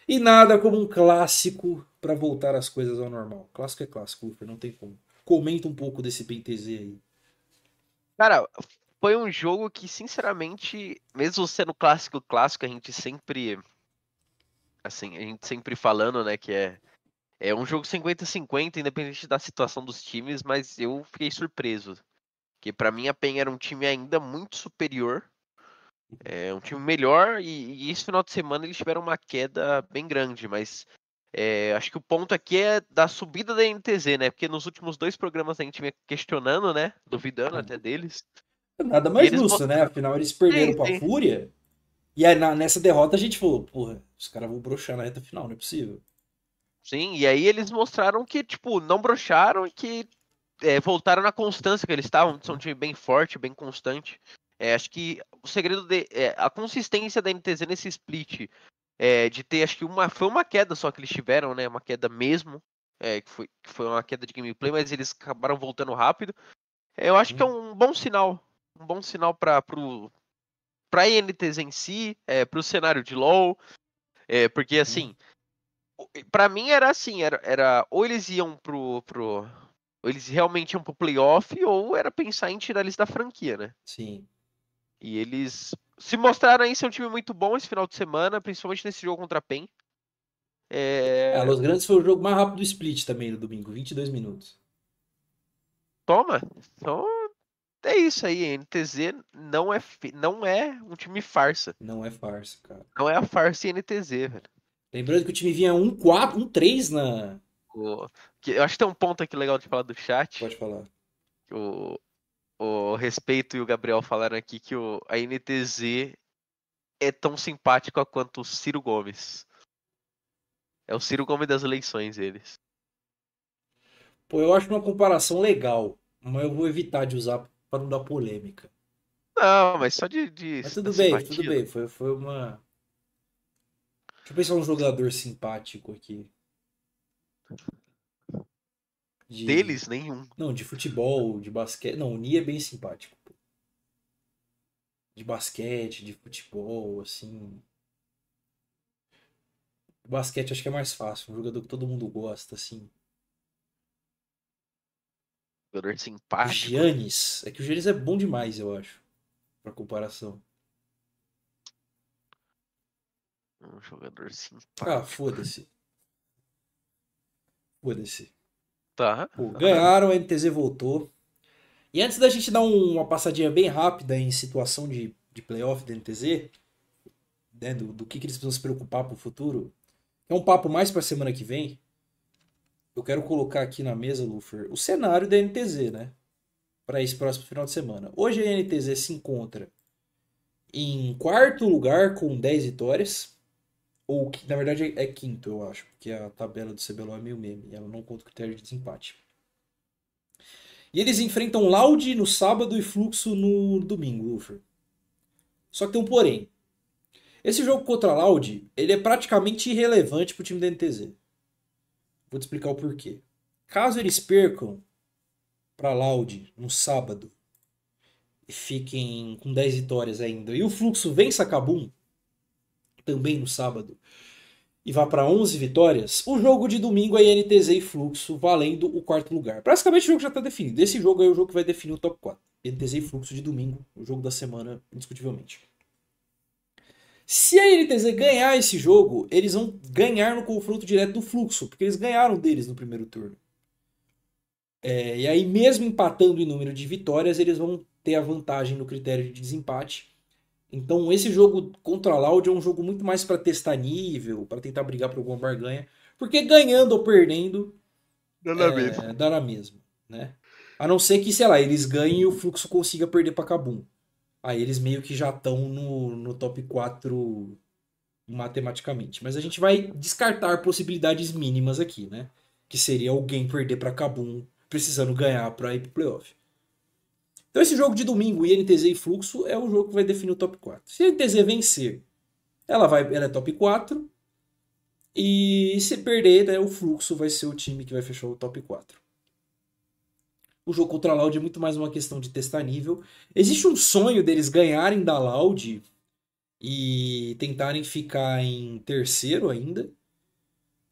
E nada como um clássico pra voltar as coisas ao normal. Clássico é clássico, Luffy, não tem como. Comenta um pouco desse PNTZ aí. Cara, foi um jogo que, sinceramente, mesmo sendo clássico clássico, a gente sempre. Assim, a gente sempre falando, né, que é. É um jogo 50-50, independente da situação dos times, mas eu fiquei surpreso. Porque pra mim a PEN era um time ainda muito superior. É um time melhor e, e esse final de semana eles tiveram uma queda bem grande, mas é, acho que o ponto aqui é da subida da NTZ, né? Porque nos últimos dois programas a gente vinha questionando, né? Duvidando até deles. Nada mais eles justo, né? Afinal, eles perderam Sim, pra sim. Fúria. E aí, na- nessa derrota, a gente falou, porra, os caras vão broxar na reta final, não é possível. Sim, e aí eles mostraram que, tipo, não broxaram e que é, voltaram na constância que eles estavam. São um time bem forte, bem constante. É, acho que o segredo de. é, a consistência da NTZ nesse split é, de ter, acho que uma. Foi uma queda só que eles tiveram, né? Uma queda mesmo. é, que, foi, que foi uma queda de gameplay, mas eles acabaram voltando rápido. Eu acho que é um bom sinal. Um bom sinal para pro, pra INTZ em si, é, pro cenário de LoL. É, porque assim. o- Pra mim era assim, era, era ou eles iam pro, pro. Ou eles realmente iam pro playoff, ou era pensar em tirar eles da franquia, né? Sim. E eles se mostraram aí ser um time muito bom esse final de semana, principalmente nesse jogo contra a PEN. É, É, Los Grandes foi o jogo mais rápido do split também no domingo, 22 minutos. Toma. Então é isso aí. NTZ não é, não é um time farsa. Não é farsa, cara. Não é a farsa NTZ, velho. Lembrando que o time vinha 1-4, 1-3 na. O- eu acho que tem um ponto aqui legal de falar do chat. Pode falar. O, o Respeito e o Gabriel falaram aqui que o, a NTZ é tão simpática quanto o Ciro Gomes. É o Ciro Gomes das eleições, eles. Pô, eu acho uma comparação legal, mas eu vou evitar de usar pra não dar polêmica. Não, mas só de. de Mas tudo bem, simpatia. tudo bem. Foi, foi uma. Deixa eu pensar um jogador simpático aqui. De- Deles, nenhum. Não, de futebol, de basquete. Não, o Nia é bem simpático. pô. De basquete, de futebol, assim. Basquete acho que é mais fácil. Um jogador que todo mundo gosta, assim. Jogador simpático. Giannis. É que o Giannis é bom demais, eu acho. Pra comparação. Um jogador simpático. Ah, foda-se. Foda-se. Tá. Pô, ganharam, a NTZ voltou. E antes da gente dar um- uma passadinha bem rápida em situação de, de playoff da NTZ, né, do, do que, que eles precisam se preocupar pro futuro, é um papo mais pra semana que vem. Eu quero colocar aqui na mesa, Lufer, o cenário da NTZ, né? Para esse próximo final de semana. Hoje a NTZ se encontra em quarto lugar com 10 vitórias. Ou na verdade é quinto, eu acho, porque a tabela do CBLOL é meio meme, ela não conta o critério de desempate. E eles enfrentam Loud no sábado e Fluxo no domingo, Lufer. Só que tem um porém. Esse jogo contra Loud, ele é praticamente irrelevante pro time da NTZ. Vou te explicar o porquê. Caso eles percam pra Loud no sábado e fiquem com 10 vitórias ainda, e o Fluxo vença a Kabum também no sábado e vá para 11 vitórias, o jogo de domingo é INTZ e Fluxo valendo o quarto lugar. Praticamente o jogo já está definido. Esse jogo é o jogo que vai definir o top 4. INTZ e Fluxo de domingo, o jogo da semana, indiscutivelmente. Se a INTZ ganhar esse jogo, eles vão ganhar no confronto direto do Fluxo, porque eles ganharam deles no primeiro turno. É, e aí, mesmo empatando em número de vitórias, eles vão ter a vantagem no critério de desempate. Então, esse jogo contra a Loud é um jogo muito mais para testar nível, para tentar brigar por alguma barganha, porque ganhando ou perdendo, Nada é, dá na mesma. né? A não ser que, sei lá, eles ganhem e o fluxo consiga perder pra Kabum. Aí eles meio que já estão no, no top 4 matematicamente. Mas a gente vai descartar possibilidades mínimas aqui, né? Que seria alguém perder para Kabum precisando ganhar para ir pro playoff. Então esse jogo de domingo, INTZ e Fluxo, é o jogo que vai definir o top 4. Se a INTZ vencer, ela vai, ela é top 4. E se perder, né, o Fluxo vai ser o time que vai fechar o top 4. O jogo contra a Loud é muito mais uma questão de testar nível. Existe um sonho deles ganharem da Loud e tentarem ficar em terceiro ainda,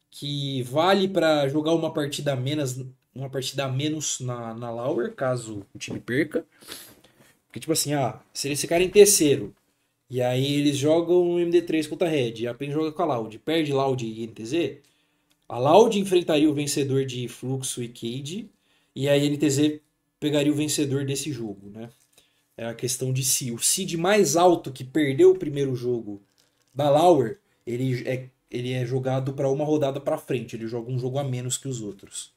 que vale para jogar uma partida a menos, uma partida menos na, na Lauer, caso o time perca. Porque, tipo assim, ah, se eles ficarem em terceiro, e aí eles jogam o MD3 contra a Red, a PEN joga com a Loud, perde Loud e NTZ, a Loud enfrentaria o vencedor de Fluxo e Cade, e aí a NTZ pegaria o vencedor desse jogo, né? É a questão de si. O seed mais alto que perdeu o primeiro jogo da Lauer, ele é, ele é jogado para uma rodada para frente. Ele joga um jogo a menos que os outros.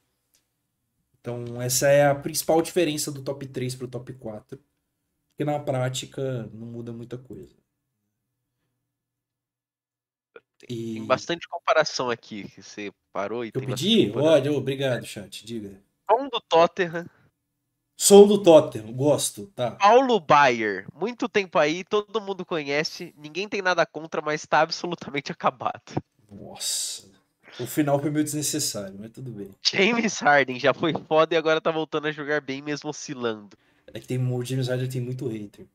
Então, essa é a principal diferença do top 3 para o top 4. Porque na prática não muda muita coisa. E... Tem bastante comparação aqui que você parou e Eu pedi? Olha, obrigado, chat. Diga. Um do Tottenham Sou do Tottenham, gosto, tá. Paulo Baier, muito tempo aí, todo mundo conhece, ninguém tem nada contra, mas tá absolutamente acabado. Nossa. O final foi meio desnecessário, mas tudo bem. James Harden já foi foda e agora tá voltando a jogar bem mesmo oscilando. É que tem, o James Harden tem muito hater.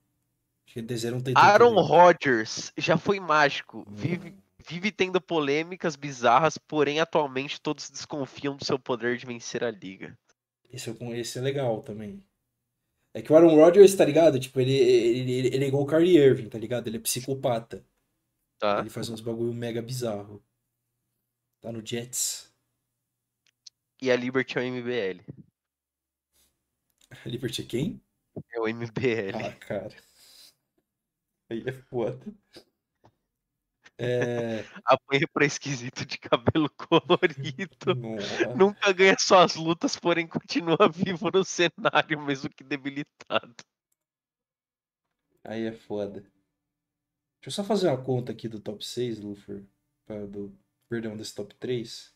Acho que não tem Aaron Rodgers já foi mágico, vive, vive tendo polêmicas bizarras, porém atualmente todos desconfiam do seu poder de vencer a liga. Esse, esse é legal também. É que o Aaron Rodgers, tá ligado? Tipo, ele, ele, ele é igual o Kyrie Irving, tá ligado? Ele é psicopata. Tá. Ele faz uns bagulho mega bizarro. Tá no Jets. E a Liberty é o MBL. A Liberty é quem? É o MBL. Ah, cara. Aí é foda. É... Apanha pra esquisito de cabelo colorido. Nossa. Nunca ganha suas lutas, porém continua vivo no cenário, mesmo que debilitado. Aí é foda. Deixa eu só fazer uma conta aqui do top 6, Luffy. Do, perdão, desse top 3.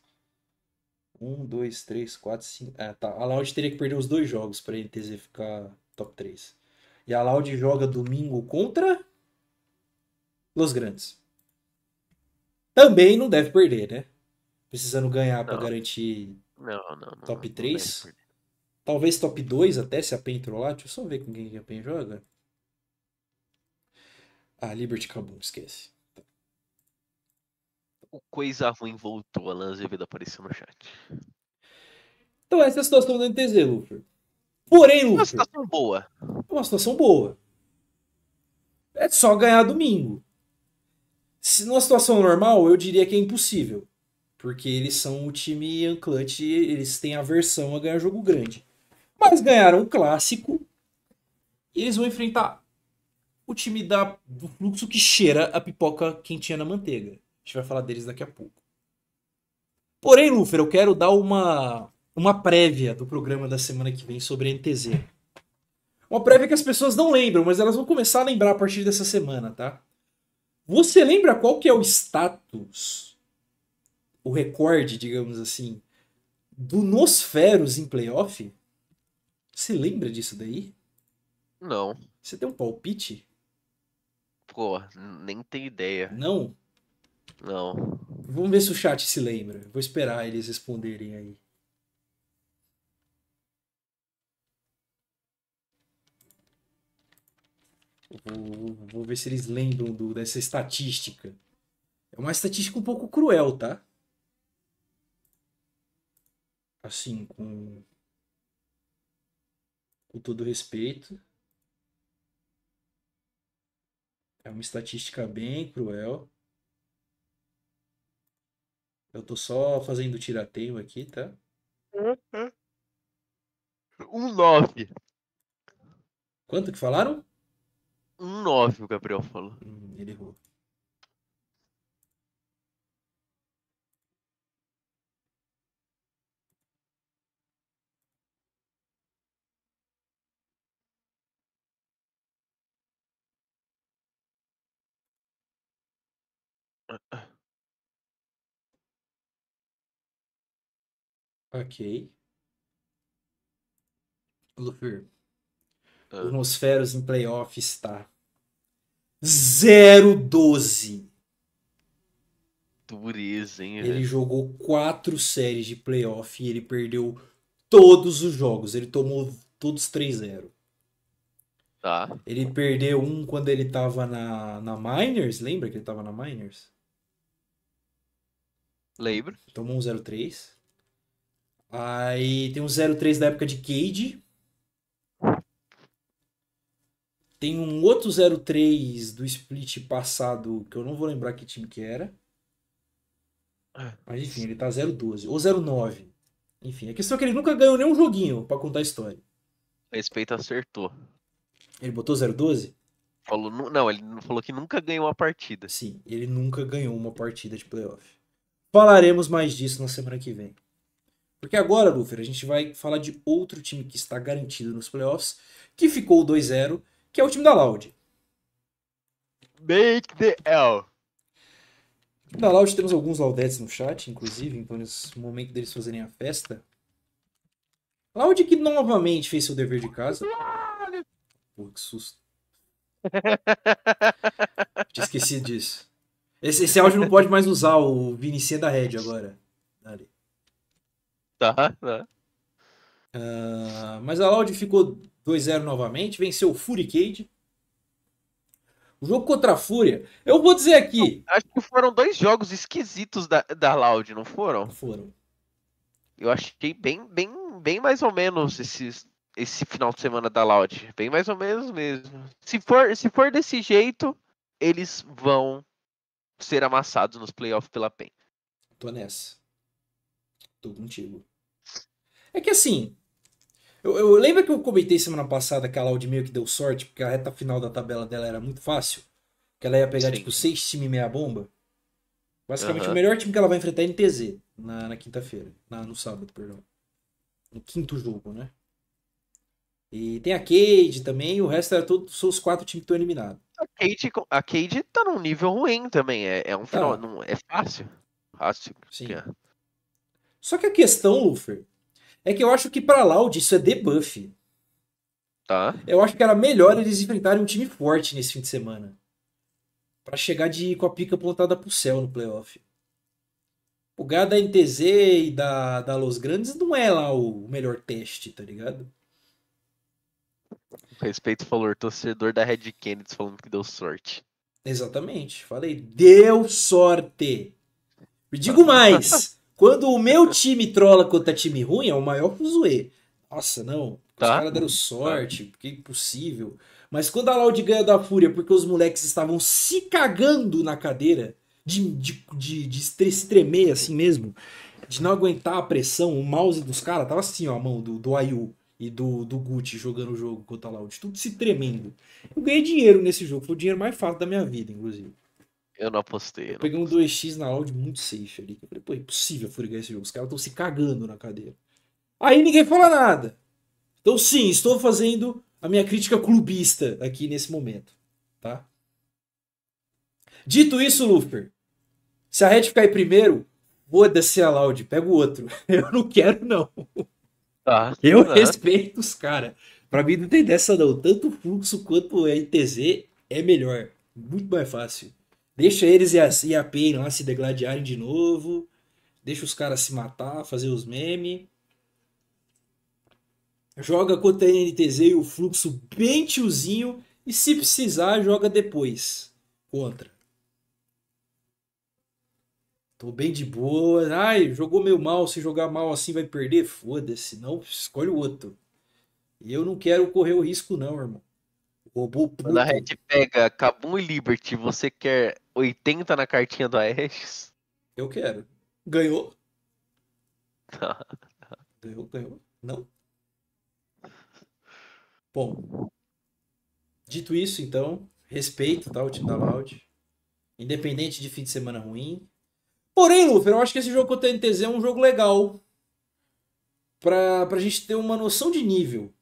1, 2, 3, 4, 5. Ah, tá. A Loud teria que perder os dois jogos pra NTZ ficar top 3. E a Loud joga domingo contra. Los Grandes também não deve perder, né? Precisando ganhar para garantir não, não, não, top 3. Talvez top 2 até se a PEN lá. Deixa eu só ver com quem a PEN joga. Ah, Liberty Kabum, esquece. O coisa ruim voltou, Alan Azevedo apareceu no chat. Então essa é a situação do NTZ, Luffy. Porém, Luffy... Uma situação boa. Uma situação boa. É só ganhar domingo. Se numa situação normal, eu diria que é impossível. Porque eles são o time Anclante, eles têm aversão a ganhar jogo grande. Mas ganharam o clássico e eles vão enfrentar o time da, do fluxo que cheira a pipoca quentinha na manteiga. A gente vai falar deles daqui a pouco. Porém, Lufer, eu quero dar uma, uma prévia do programa da semana que vem sobre a NTZ. Uma prévia que as pessoas não lembram, mas elas vão começar a lembrar a partir dessa semana, tá? Você lembra qual que é o status, o recorde, digamos assim, do Nosferos em playoff? Você lembra disso daí? Não. Você tem um palpite? Pô, nem tem ideia. Não? Não. Vamos ver se o chat se lembra. Vou esperar eles responderem aí. Vou, vou ver se eles lembram do, dessa estatística. É uma estatística um pouco cruel, tá? Assim, com, com todo respeito. É uma estatística bem cruel. Eu tô só fazendo tirateio aqui, tá? Um 9. Quanto que falaram? Um 9, o Gabriel falou. Hum, ele errou. Ok. Lufir, ah. o Nosferos em playoff está 0-12. Dureza, hein? Ele velho? jogou quatro séries de playoff e ele perdeu todos os jogos. Ele tomou todos 3-0. Tá. Ele perdeu um quando ele tava na, na Miners. Lembra que ele tava na Miners? Lembro. Tomou um 0-3. Aí tem um 0-3 da época de Cade. Tem um outro 0-3 do split passado, que eu não vou lembrar que time que era. Mas enfim, ele tá 0-12. Ou 0-9. Enfim, a questão é que ele nunca ganhou nenhum joguinho pra contar a história. Respeito acertou. Ele botou 0-12? Falou, não, ele falou que nunca ganhou uma partida. Sim, ele nunca ganhou uma partida de playoff. Falaremos mais disso na semana que vem. Porque agora, Lufer, a gente vai falar de outro time que está garantido nos playoffs, que ficou 2-0, que é o time da Loud. Make the L. Da Loud temos alguns Laudettes no chat, inclusive, então nesse momento deles fazerem a festa. Loud que novamente fez seu dever de casa. Pô, que susto. Tinha esquecido disso. Esse, esse áudio não pode mais usar o Vinicinha da Red agora. Ali. Tá, tá. Ah, mas a Loud ficou 2-0 novamente, venceu o Furicade. O jogo contra a Fúria, eu vou dizer aqui. Acho que foram dois jogos esquisitos da, da Loud, não foram? Foram. Eu achei bem, bem, bem mais ou menos esse, esse final de semana da Loud. Bem mais ou menos mesmo. Se for, se for desse jeito, eles vão ser amassados nos playoffs pela PEN. Tô nessa. Tô contigo. É que assim. Eu, eu lembro que eu comentei semana passada que a Loud meio que deu sorte, porque a reta final da tabela dela era muito fácil. Que ela ia pegar, Sim. tipo, seis times meia bomba. Basicamente, Aham. o melhor time que ela vai enfrentar é NTZ na, na quinta-feira. Na- No sábado, perdão. No quinto jogo, né? E tem a Cade também, e o resto era todos são os quatro times que estão eliminados. A Cade, a Cade tá num nível ruim também. É, é um final. Tá. Não, é fácil. Fácil. Sim. é. Só que a questão, Lufer, é que eu acho que pra Loud isso é debuff. Tá. Eu acho que era melhor eles enfrentarem um time forte nesse fim de semana. Pra chegar de, com a pica apontada pro céu no playoff. O ganhar da NTZ e da, da Los Grandes não é lá o melhor teste, tá ligado? Respeito falou, torcedor da Red Kennedy falando que deu sorte. Exatamente. Falei, deu sorte. E digo mais, quando o meu time trola contra time ruim, é o maior fuzuê. Nossa, não. Os Tá. caras deram sorte, porque é impossível. Mas quando a Loud ganha da Fúria, porque os moleques estavam se cagando na cadeira, de, de, de, de se tremer assim mesmo, de não aguentar a pressão, o mouse dos caras tava assim, ó, a mão do, do Ayu e do, do Gucci jogando o jogo contra a Loud, tudo se tremendo. Eu ganhei dinheiro nesse jogo, foi o dinheiro mais fácil da minha vida, inclusive. Eu não apostei. eu peguei um 2x na Loud muito safe ali. Eu falei, pô, é impossível ganhar esse jogo. Os caras estão se cagando na cadeira. Aí ninguém fala nada. Então, sim, estou fazendo a minha crítica clubista aqui nesse momento. Tá? Dito isso, Lufer, se a Red ficar em primeiro, foda-se a Loud, pega o outro. Eu não quero, não. Tá. Eu tá. respeito os caras. Pra mim não tem dessa, não. Tanto o fluxo quanto o NTZ é melhor. Muito mais fácil. Deixa eles e a, e a Pain lá se degladiarem de novo. Deixa os caras se matar, fazer os memes. Joga contra a NTZ e o fluxo bem tiozinho. E se precisar, joga depois. Contra. Tô bem de boa. Ai, jogou meio mal. Se jogar mal assim vai perder? Foda-se. Não, escolhe o outro. E eu não quero correr o risco, não, irmão. Robô puto. Quando a Red pega Kabum e Liberty, você quer 80 na cartinha do Aegis? Eu quero. Ganhou. Tá. Ganhou, ganhou. Não? Bom. Dito isso, então, respeito tá, o time da Loud. Independente de fim de semana ruim. Porém, Lufer, eu acho que esse jogo contra a NTZ é um jogo legal. Pra, pra gente ter uma noção de nível.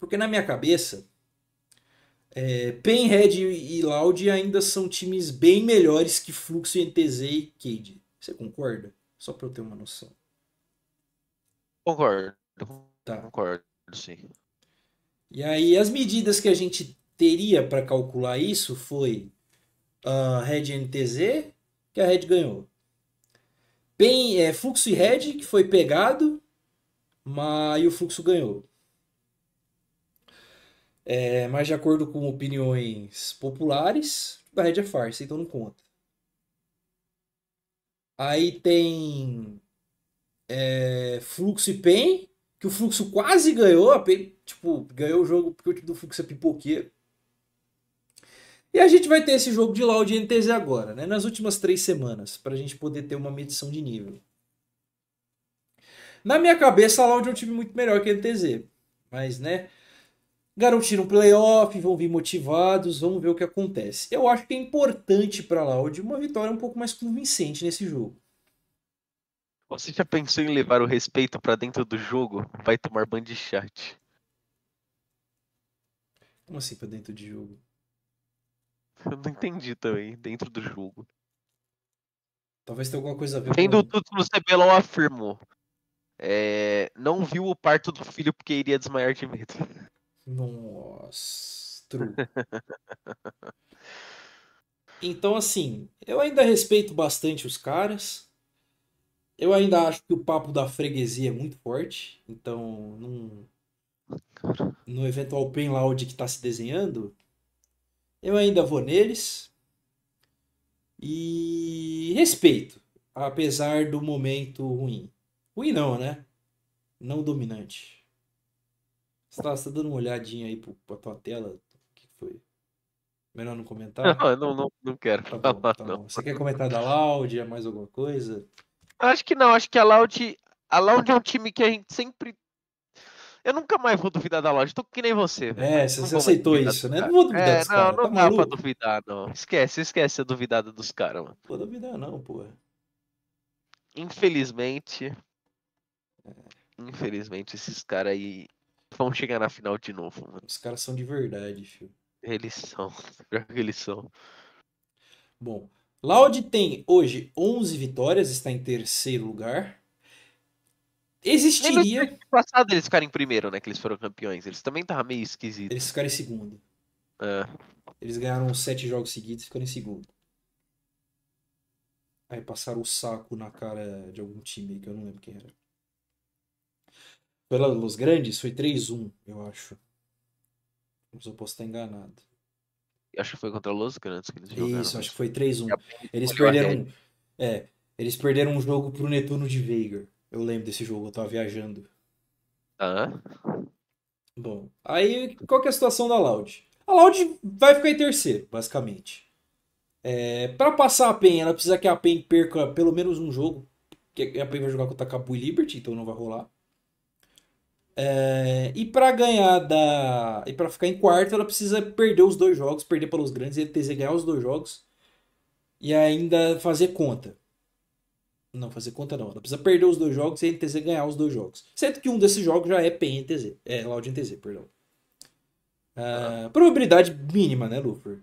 Porque na minha cabeça, É, Pen, Red e Loud ainda são times bem melhores que Fluxo, NTZ e Cade. Você concorda? Só pra eu ter uma noção. Concordo. Tá. Concordo, sim. E aí, as medidas que a gente teria para calcular isso foi a Red NTZ, que a Red ganhou. Bem, é, Fluxo e Red, que foi pegado, mas o Fluxo ganhou. É, mas de acordo com opiniões populares, Red é farsa, então não conta. Aí tem é, Fluxo e Pen, que o Fluxo quase ganhou, a tipo, ganhou o jogo porque o time do Fluxo é pipoqueiro. E a gente vai ter esse jogo de Loud e NTZ agora, né? Nas últimas três semanas, para a gente poder ter uma medição de nível. Na minha cabeça, a Loud é um time muito melhor que a NTZ. Mas, né? Garantiram playoff, vão vir motivados, vamos ver o que acontece. Eu acho que é importante para a Loud uma vitória um pouco mais convincente nesse jogo. Você já pensou em levar o respeito para dentro do jogo? Vai tomar ban de chat. Como assim para dentro de jogo? Eu não entendi também, dentro do jogo. Talvez tenha alguma coisa a ver Vendo com... tudo que o CBLOL afirmou. É, não viu o parto do filho porque iria desmaiar de medo. Nossa, true. Então, assim, eu ainda respeito bastante os caras. Eu ainda acho que o papo da freguesia é muito forte. Então, num, no eventual pen loud que está se desenhando, eu ainda vou neles. E respeito, apesar do momento ruim. Ruim não, né? Não dominante. Você tá, você tá dando uma olhadinha aí pro, pra tua tela? O que foi? Melhor não comentar? Não, não, não, não quero Tá falar, bom, tá não. bom. Você quer comentar da Loud, mais alguma coisa? Acho que não, acho que a Loud. A Loud é um time que a gente sempre. Eu nunca mais vou duvidar da Loud, tô que nem você. É, você, aceitou duvidar isso, né? Não caras. vou duvidar É, dos não, caras. não Tá dá pra maluco? duvidar, não. Esquece, esquece a duvidada dos caras, mano. Não vou duvidar não, porra. Infelizmente. Infelizmente, esses caras aí vão chegar na final de novo, mano. Os caras são de verdade, filho. Eles são. Pior que eles são. Bom, Loud tem hoje 11 vitórias, está em terceiro lugar. No Existiria ano passado eles ficaram em primeiro, né? Que eles foram campeões. Eles também estavam meio esquisitos. eles ficarem em segundo. É. Eles ganharam sete jogos seguidos e ficaram em segundo. Aí passaram o saco na cara de algum time que eu não lembro quem era. Pela Los Grandes foi 3-1, eu acho. Mas eu posso estar enganado. Acho que foi contra Los Grandes que eles jogaram. Isso, acho que foi 3-1. E a- Eles perderam. É, eles perderam um jogo pro Netuno de Veigar. Eu lembro desse jogo, eu tava viajando. Tá. Bom, aí qual que é a situação da Loud? A Loud vai ficar em terceiro, basicamente. É, para passar a PEN, ela precisa que a PEN perca pelo menos um jogo. Que a PEN vai jogar contra a Capu e Liberty, então não vai rolar. É, e para ganhar da. E para ficar em quarto, ela precisa perder os dois jogos, perder pelos grandes e ETZ ganhar os dois jogos. E ainda fazer conta. Não, fazer conta não. Ela precisa perder os dois jogos e a NTZ ganhar os dois jogos. Sendo que um desses jogos já é PEN NTZ. É Loud NTZ, perdão. Ah, probabilidade mínima, né, Lufer?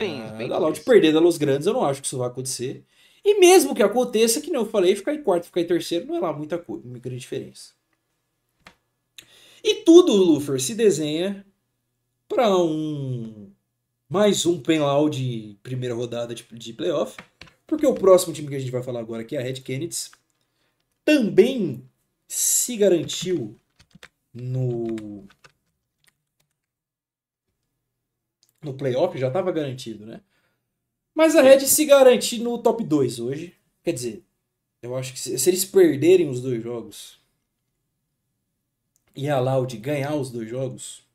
Sim, Ah, bem da Loud perder da Los Grandes, eu não acho que isso vai acontecer. E mesmo que aconteça, que nem eu falei, ficar em quarto, ficar em terceiro, não é lá muita coisa, muita grande diferença. E tudo, Lufer, se desenha para um mais um penal de primeira rodada de, de playoff, porque o próximo time que a gente vai falar agora aqui é a Red Kennedy, também se garantiu no no playoff, já estava garantido, né? Mas a Red se garante no top 2 hoje. Quer dizer, eu acho que se, se eles perderem os dois jogos e a Loud ganhar os dois jogos,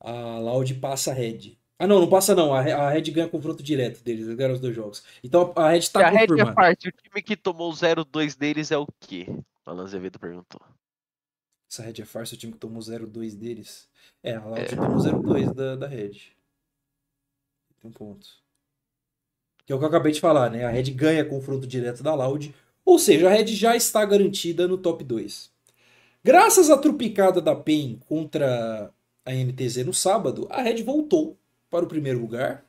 a Loud passa a Red. Ah, não, não passa não. A Re- a Red ganha confronto direto deles, eles ganham os dois jogos. Então a Red tá a Red é parte. O time que tomou 0-2 deles é o quê? Alan Azevedo perguntou. Essa Red é farsa, o time que tomou 0-2 deles. É, a Loud É. tomou 0-2 da, da Red. Tem um ponto. Que é o que eu acabei de falar, né? A Red ganha confronto direto da Loud. Ou seja, a Red já está garantida no top 2. Graças à trupicada da PEN contra a NTZ no sábado, a Red voltou para o primeiro lugar.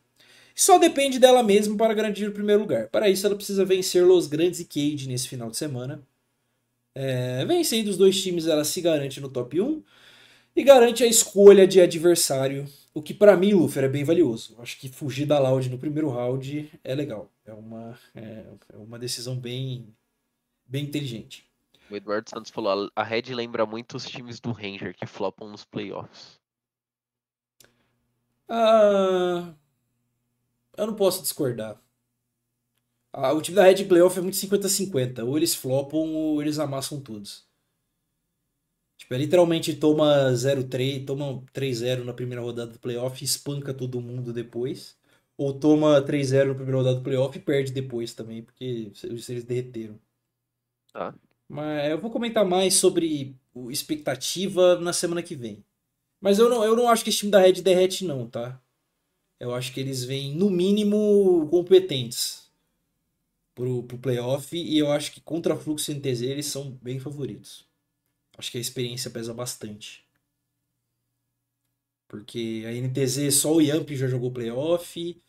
Só depende dela mesma para garantir o primeiro lugar. Para isso, ela precisa vencer Los Grandes e Cade nesse final de semana. É, vencendo os dois times, ela se garante no top 1 e garante a escolha de adversário, o que para mim, Luffy, é bem valioso. Acho que fugir da Loud no primeiro round é legal. É uma, é, é uma decisão bem, bem inteligente. O Eduardo Santos falou: a Red lembra muito os times do Ranger que flopam nos playoffs. Ah, eu não posso discordar. Ah, o time da Red Playoff é muito 50-50. Ou eles flopam ou eles amassam todos. Tipo, é literalmente toma 0-3, toma 3-0 na primeira rodada do playoff e espanca todo mundo depois. Ou toma 3-0 na primeira rodada do playoff e perde depois também, porque eles derreteram. Tá. Mas eu vou comentar mais sobre expectativa na semana que vem. Mas eu não, eu não acho que esse time da Red derrete, não, tá? Eu acho que eles vêm, no mínimo, competentes pro, pro playoff. E eu acho que contra Fluxo e NTZ eles são bem favoritos. Acho que a experiência pesa bastante. Porque a NTZ só o Yamp já jogou playoff.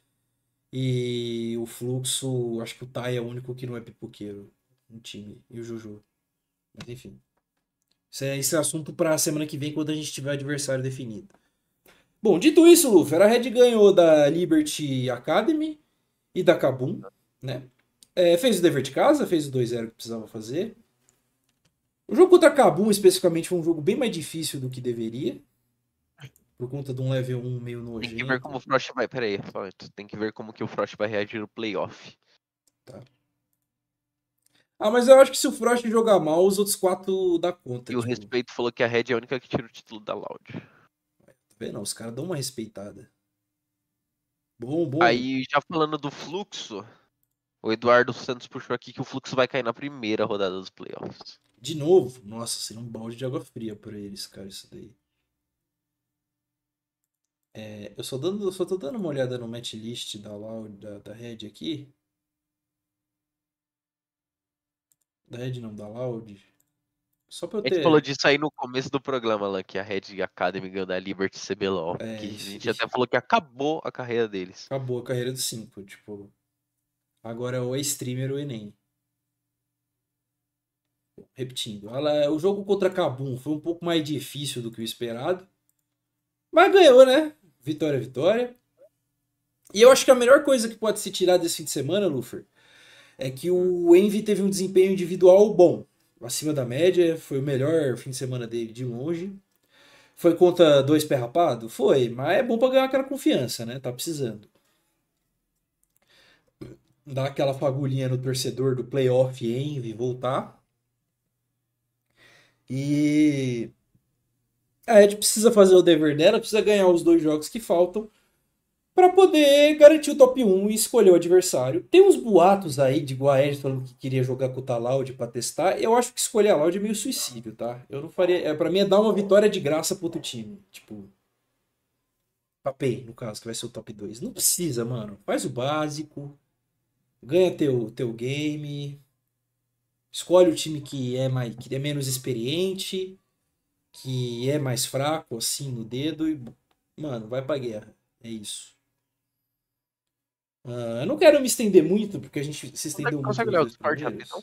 E o Fluxo, acho que o Tai é o único que não é pipoqueiro no time. E o Juju. Mas enfim. Isso é, esse é assunto para a semana que vem, quando a gente tiver o adversário definido. Bom, dito isso, Luffy, a Red ganhou da Liberty Academy e da Kabum, né? É, fez o dever de casa, fez o 2-0 que precisava fazer. O jogo contra a Kabum, especificamente, foi um jogo bem mais difícil do que deveria. Por conta de um level 1 meio nojento. Tem que ver como o Frost vai. Pera aí, tem que ver como que o Frost vai reagir no playoff. Tá. Ah, mas eu acho que se o Frost jogar mal, os outros quatro dá conta. E tipo... o respeito falou que a Red é a única que tira o título da Loud. Tá vendo? Os caras dão uma respeitada. Bom, bom. Aí, já falando do fluxo, o Eduardo Santos puxou aqui que o fluxo vai cair na primeira rodada dos playoffs. De novo? Nossa, seria um balde de água fria para eles, cara, isso daí. É, eu só, dando, eu só tô dando uma olhada no match list da, Loud, da, da Red aqui. Da Red não, da Loud. Só pra eu ter. A gente falou disso aí no começo do programa lá, que a Red Academy ganhou da Liberty CBLOL. É, que a gente até falou que acabou a carreira deles. Acabou a carreira dos cinco, tipo. Agora é o streamer o Enem. Repetindo, ela, o jogo contra Kabum foi um pouco mais difícil do que o esperado. Mas ganhou, né? Vitória, vitória. E eu acho que a melhor coisa que pode se tirar desse fim de semana, Lufer, é que o Envy teve um desempenho individual bom, acima da média, foi o melhor fim de semana dele de longe. Foi contra dois pé rapado? Foi, mas é bom para ganhar aquela confiança, né? Tá precisando. Dar aquela fagulhinha no torcedor do playoff Envy voltar. E a Ed precisa fazer o dever dela, precisa ganhar os dois jogos que faltam para poder garantir o top 1 e escolher o adversário. Tem uns boatos aí de Guaed falando que queria jogar com o Talaud para testar. Eu acho que escolher a Loud é meio suicídio, tá? Eu não faria. É, para mim é dar uma vitória de graça pro outro time. Tipo. Papei, no caso, que vai ser o top 2. Não precisa, mano. Faz o básico. Ganha teu, teu game. Escolhe o time que é, mais, que é menos experiente. Que é mais fraco, assim, no dedo. E, mano, vai pra guerra. É isso. Uh, eu não quero me estender muito, porque a gente se estendeu muito. Consegue ler o Discord rapidão?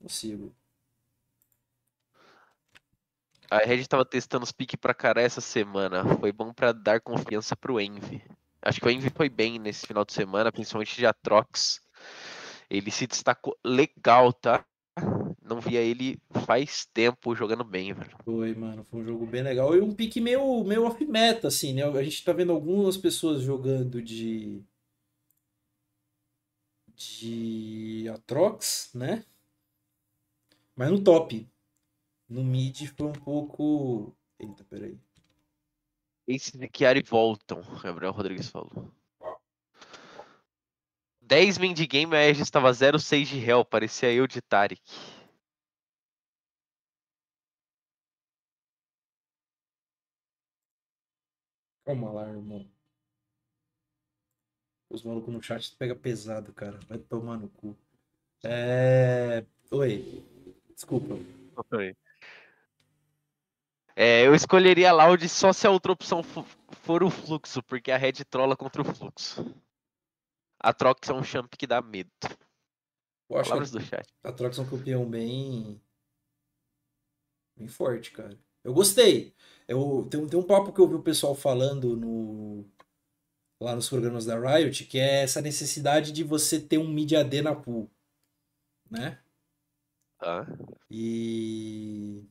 Consigo. A Red estava testando os piques pra cara essa semana. Foi bom para dar confiança pro Envy. Acho que o Envy foi bem nesse final de semana, principalmente de Atrox. Ele se destacou legal, tá? Não via ele faz tempo jogando bem, velho. Foi, mano. Foi um jogo bem legal. E um pique meio, meio off-meta, assim, né? A gente tá vendo algumas pessoas jogando de de Atrox, né? Mas no top. No mid foi um pouco. Eita, peraí. Esse de Chiari voltam, Gabriel Rodrigues falou. 10 mid game, a Aegis estava 0-6 de réu, parecia eu de Tarik. Calma lá, irmão. Os malucos no chat pega pesado, cara. Vai tomar no cu. É. Oi. Desculpa. Oi. É, eu escolheria a Loud só se a outra opção fo- for o fluxo, porque a Red trola contra o fluxo. A Trox é um champ que dá medo. Eu acho Palavras que do chat. a Trox é um campeão bem. bem forte, cara. Eu gostei. Eu, tem, um- tem um papo que eu vi o pessoal falando no. Lá nos programas da Riot, que é essa necessidade de você ter um mid AD na pool. Né? Tá? E.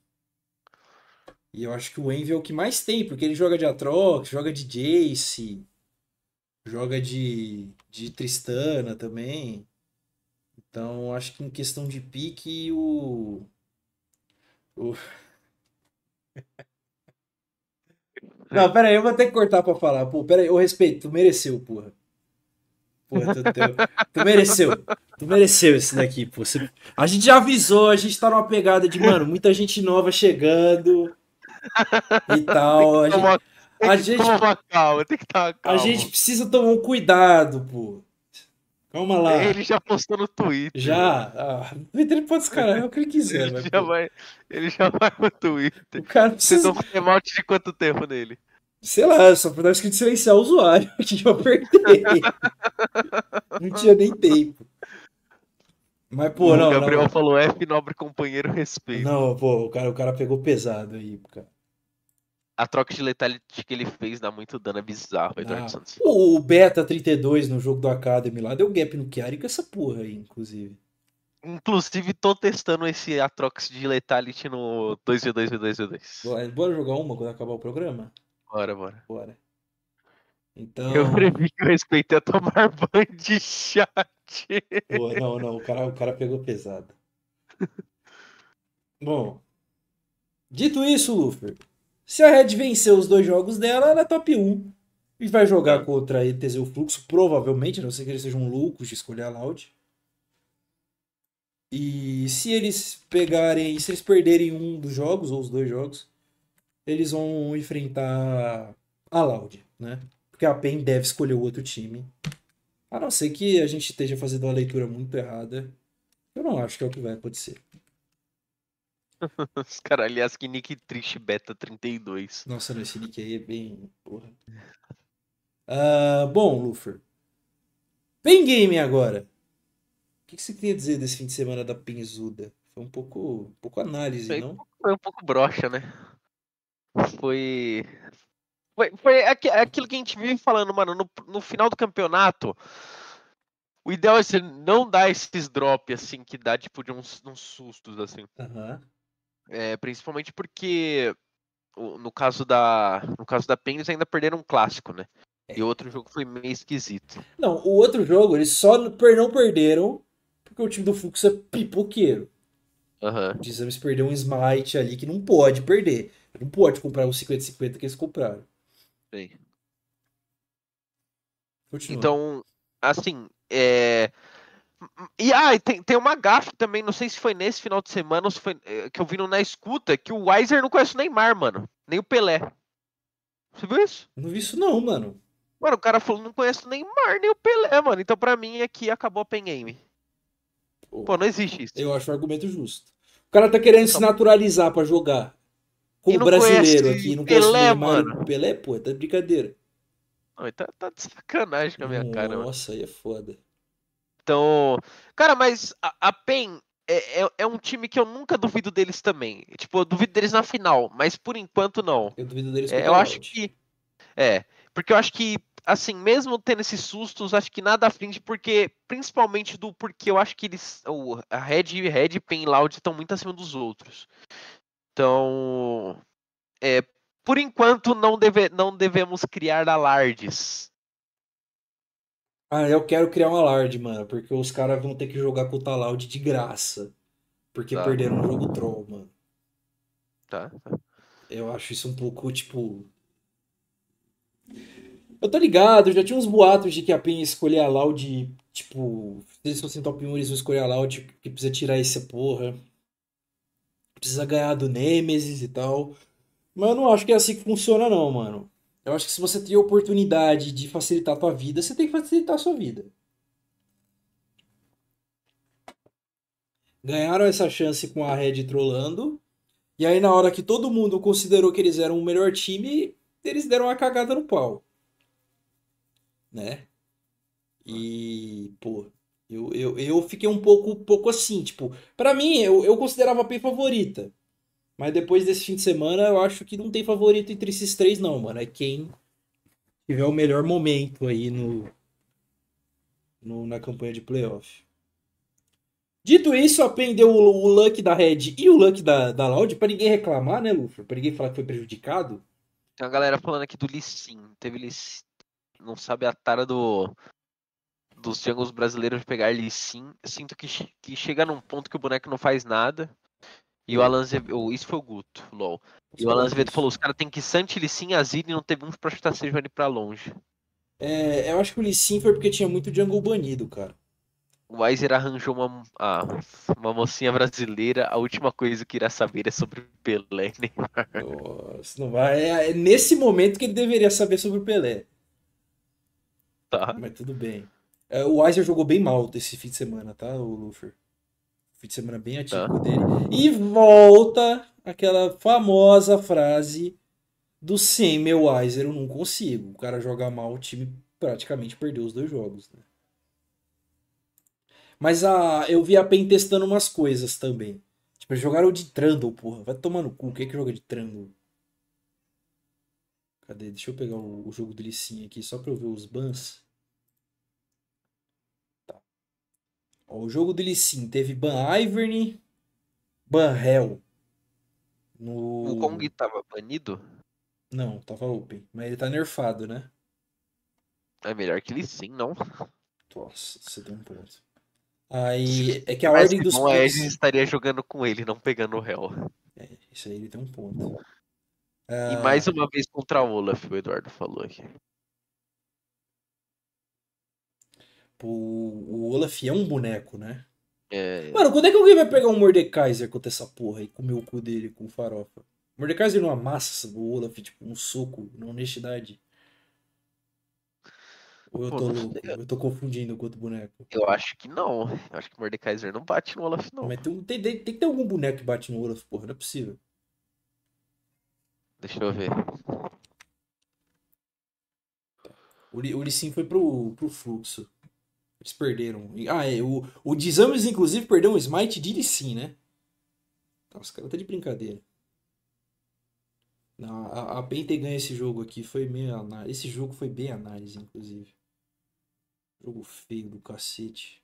E eu acho que o Envy é o que mais tem, porque ele joga de Atrox, joga de Jace, joga de, de Tristana também. Então, acho que em questão de pique, o. o... Não, pera aí, eu vou ter que cortar pra falar. Pô, pera aí, eu respeito, tu mereceu, porra. Porra, tu, tu- tu mereceu. Tu mereceu esse daqui, pô. Você- A gente já avisou, a gente tá numa pegada de, mano, muita gente nova chegando e tal. A gente, a gente- tomar calma, tem que tomar a calma. gente precisa tomar um cuidado, pô. Calma lá. Ele já postou no Twitter. Já. Ah, o Twitter ele pode descarregar o que ele quiser, Ele já, pô, vai, ele já vai no Twitter. o cara Vocês precisa. dão timeout de quanto tempo nele? Sei lá, só pra dar escrito silenciar o usuário, que eu apertei. Não tinha nem tempo. Mas, pô, o não, Gabriel não. falou F, nobre companheiro, respeito. Não, pô, o cara, o cara pegou pesado aí, cara. A troca de letality que ele fez dá muito dano, é bizarro, Ah, Santos. o, o Beta 32 no jogo do Academy lá deu gap no Chiari com essa porra aí, inclusive. Inclusive, tô testando esse Atrox de Letality no 2v2v2v2. Bora, bora jogar uma quando acabar o programa? Bora, bora. Bora. Então. Eu previ que eu respeitei a tomar banho de chat. Pô, não, não, o cara, o cara pegou pesado. Bom, dito isso, Luffy, se a Red vencer os dois jogos dela, ela é top 1. E vai jogar contra a ETZ o Fluxo, provavelmente, a não ser que eles sejam loucos de escolher a Loud. E se eles pegarem, se eles perderem um dos jogos, ou os dois jogos, eles vão enfrentar a Loud, né? Porque a PEN deve escolher o outro time. A não ser que a gente esteja fazendo uma leitura muito errada. Eu não acho que é o que vai acontecer. Os caras, aliás, que nick triste beta 32. Nossa, não, esse nick aí é bem. Porra. Ah, bom, Lufer. Pen Game agora. O que que você queria dizer desse fim de semana da Penzuda? Foi um pouco, um pouco análise, Foi- não? Foi um pouco broxa, né? Foi. Foi, foi aqui- aquilo que a gente vive falando, mano. No, no final do campeonato, o ideal é você não dar esses drops, assim, que dá, tipo, de uns, uns sustos, assim. Aham. É, principalmente porque no caso da no caso da PEN eles ainda perderam um clássico, né? E o outro jogo foi meio esquisito. Não, o outro jogo eles só não perderam porque o time do Fluxo é pipoqueiro. Aham. O Exames perdeu um Smite ali que não pode perder. Não pode comprar os 50-50 que eles compraram. sim. Continua. Então, assim, é. E ah, e tem, tem uma gafe também, não sei se foi nesse final de semana ou se foi eh, que eu vi no na escuta, que o Weiser não conhece o Neymar, mano. Nem o Pelé. Você viu isso? Não vi isso não, mano. Mano, o cara falou não conhece o Neymar nem o Pelé, mano. Então pra mim aqui acabou a Pen Game. Pô, não existe isso. Eu acho o argumento justo. O cara tá querendo se naturalizar pra jogar. Com o brasileiro aqui, não conhece o Pelé, Neymar mano. o Pelé, pô, tá de brincadeira. Não, então tá de sacanagem com a minha cara, mano. Nossa, aí é foda. Então, cara, mas a, a PEN é, é, é um time que eu nunca duvido deles também. Tipo, eu duvido deles na final, mas por enquanto não. Eu duvido deles É, eu acho que. É, porque eu acho que, assim, mesmo tendo esses sustos, acho que nada aflige, porque, principalmente do porque eu acho que eles. O, a Red, Red PEN e Loud estão muito acima dos outros. Então. É, por enquanto, não, deve, não devemos criar alardes. Ah, eu quero criar um alarde, mano, porque os caras vão ter que jogar com o Talaud de graça. Porque Tá. perderam um jogo troll, mano. Tá? Eu acho isso um pouco, tipo. Eu tô ligado, já tinha uns boatos de que a PEN escolher a Loud, tipo, se eles fossem top 1, eles vão escolher a Loud, que precisa tirar essa porra. Precisa ganhar do Nemesis e tal. Mas eu não acho que é assim que funciona, não, mano. Eu acho que se você tem a oportunidade de facilitar a tua vida, você tem que facilitar a sua vida. Ganharam essa chance com a Red trollando. E aí, na hora que todo mundo considerou que eles eram o melhor time, eles deram uma cagada no pau. Né? E, pô, eu, eu, eu fiquei um pouco, pouco assim, tipo, para mim, eu, eu considerava a PEN favorita. Mas depois desse fim de semana, eu acho que não tem favorito entre esses três, não, mano. É quem tiver o melhor momento aí no, no na campanha de playoff. Dito isso, aprendeu o, o luck da Red e o luck da, da Loud pra ninguém reclamar, né, Luffy? Pra ninguém falar que foi prejudicado. Tem uma galera falando aqui do Lissin. Teve Lissin. Não sabe a tara do. Dos jungles brasileiros pegar Lissin. Sinto que, que chega num ponto que o boneco não faz nada. E o Alan Azevedo. Isso foi o Guto, LOL. E o Alan Azevedo falou: os caras tem que Santi, Lissin, Azir e não teve um pra chutar seja ali pra longe. É, eu acho que o Lissin foi porque tinha muito jungle banido, cara. O Weiser arranjou uma, ah, uma mocinha brasileira. A última coisa que irá saber é sobre Pelé Neymar. Nossa, não vai. É, é nesse momento que ele deveria saber sobre o Pelé. Tá. Mas tudo bem. É, o Weiser jogou bem mal esse fim de semana, tá, o Luffy? Fim de semana bem atípico Tá. dele. E volta aquela famosa frase do sem meu Weiser eu não consigo. O cara joga mal, o time praticamente perdeu os dois jogos, né? Mas a, eu vi a PEN testando umas coisas também. Tipo, eles jogaram de Trundle, porra. Vai tomar no cu. Quem é que joga de Trundle? Cadê? Deixa eu pegar o, o jogo do Lissin aqui só pra eu ver os bans. Tá. Ó, o jogo do Lissin teve ban Ivern, ban Hell. No... O Kong tava banido? Não, tava open. Mas ele tá nerfado, né? É melhor que Lissin, não. Nossa, você tem um ponto. Aí, é que a Mas ordem dos não, a picks... Edge estaria jogando com ele, não pegando o réu. É, isso aí ele tem um ponto. E Ah, mais uma vez contra o Olaf, o Eduardo falou aqui. pô, o Olaf é um boneco, né? É, Mano, quando é que alguém vai pegar um Mordekaiser contra essa porra e comer o cu dele com farofa? Mordekaiser não amassa o Olaf, tipo, um soco na honestidade. Ou eu Pô, tô não. Eu tô confundindo com outro boneco. eu acho que não. Eu acho que o Mordekaiser não bate no Olaf, não. Mas tem, tem, tem que ter algum boneco que bate no Olaf, porra, não é possível. Deixa eu ver. O, o foi pro, pro fluxo. Eles perderam. Ah, é. O, o Dizames, inclusive, perdeu um smite de Sin, né? Tá, os caras tá de brincadeira. Não, a, a PEN ter ganho esse jogo aqui foi meio análise. Esse jogo foi bem análise, inclusive. Jogo feio do cacete.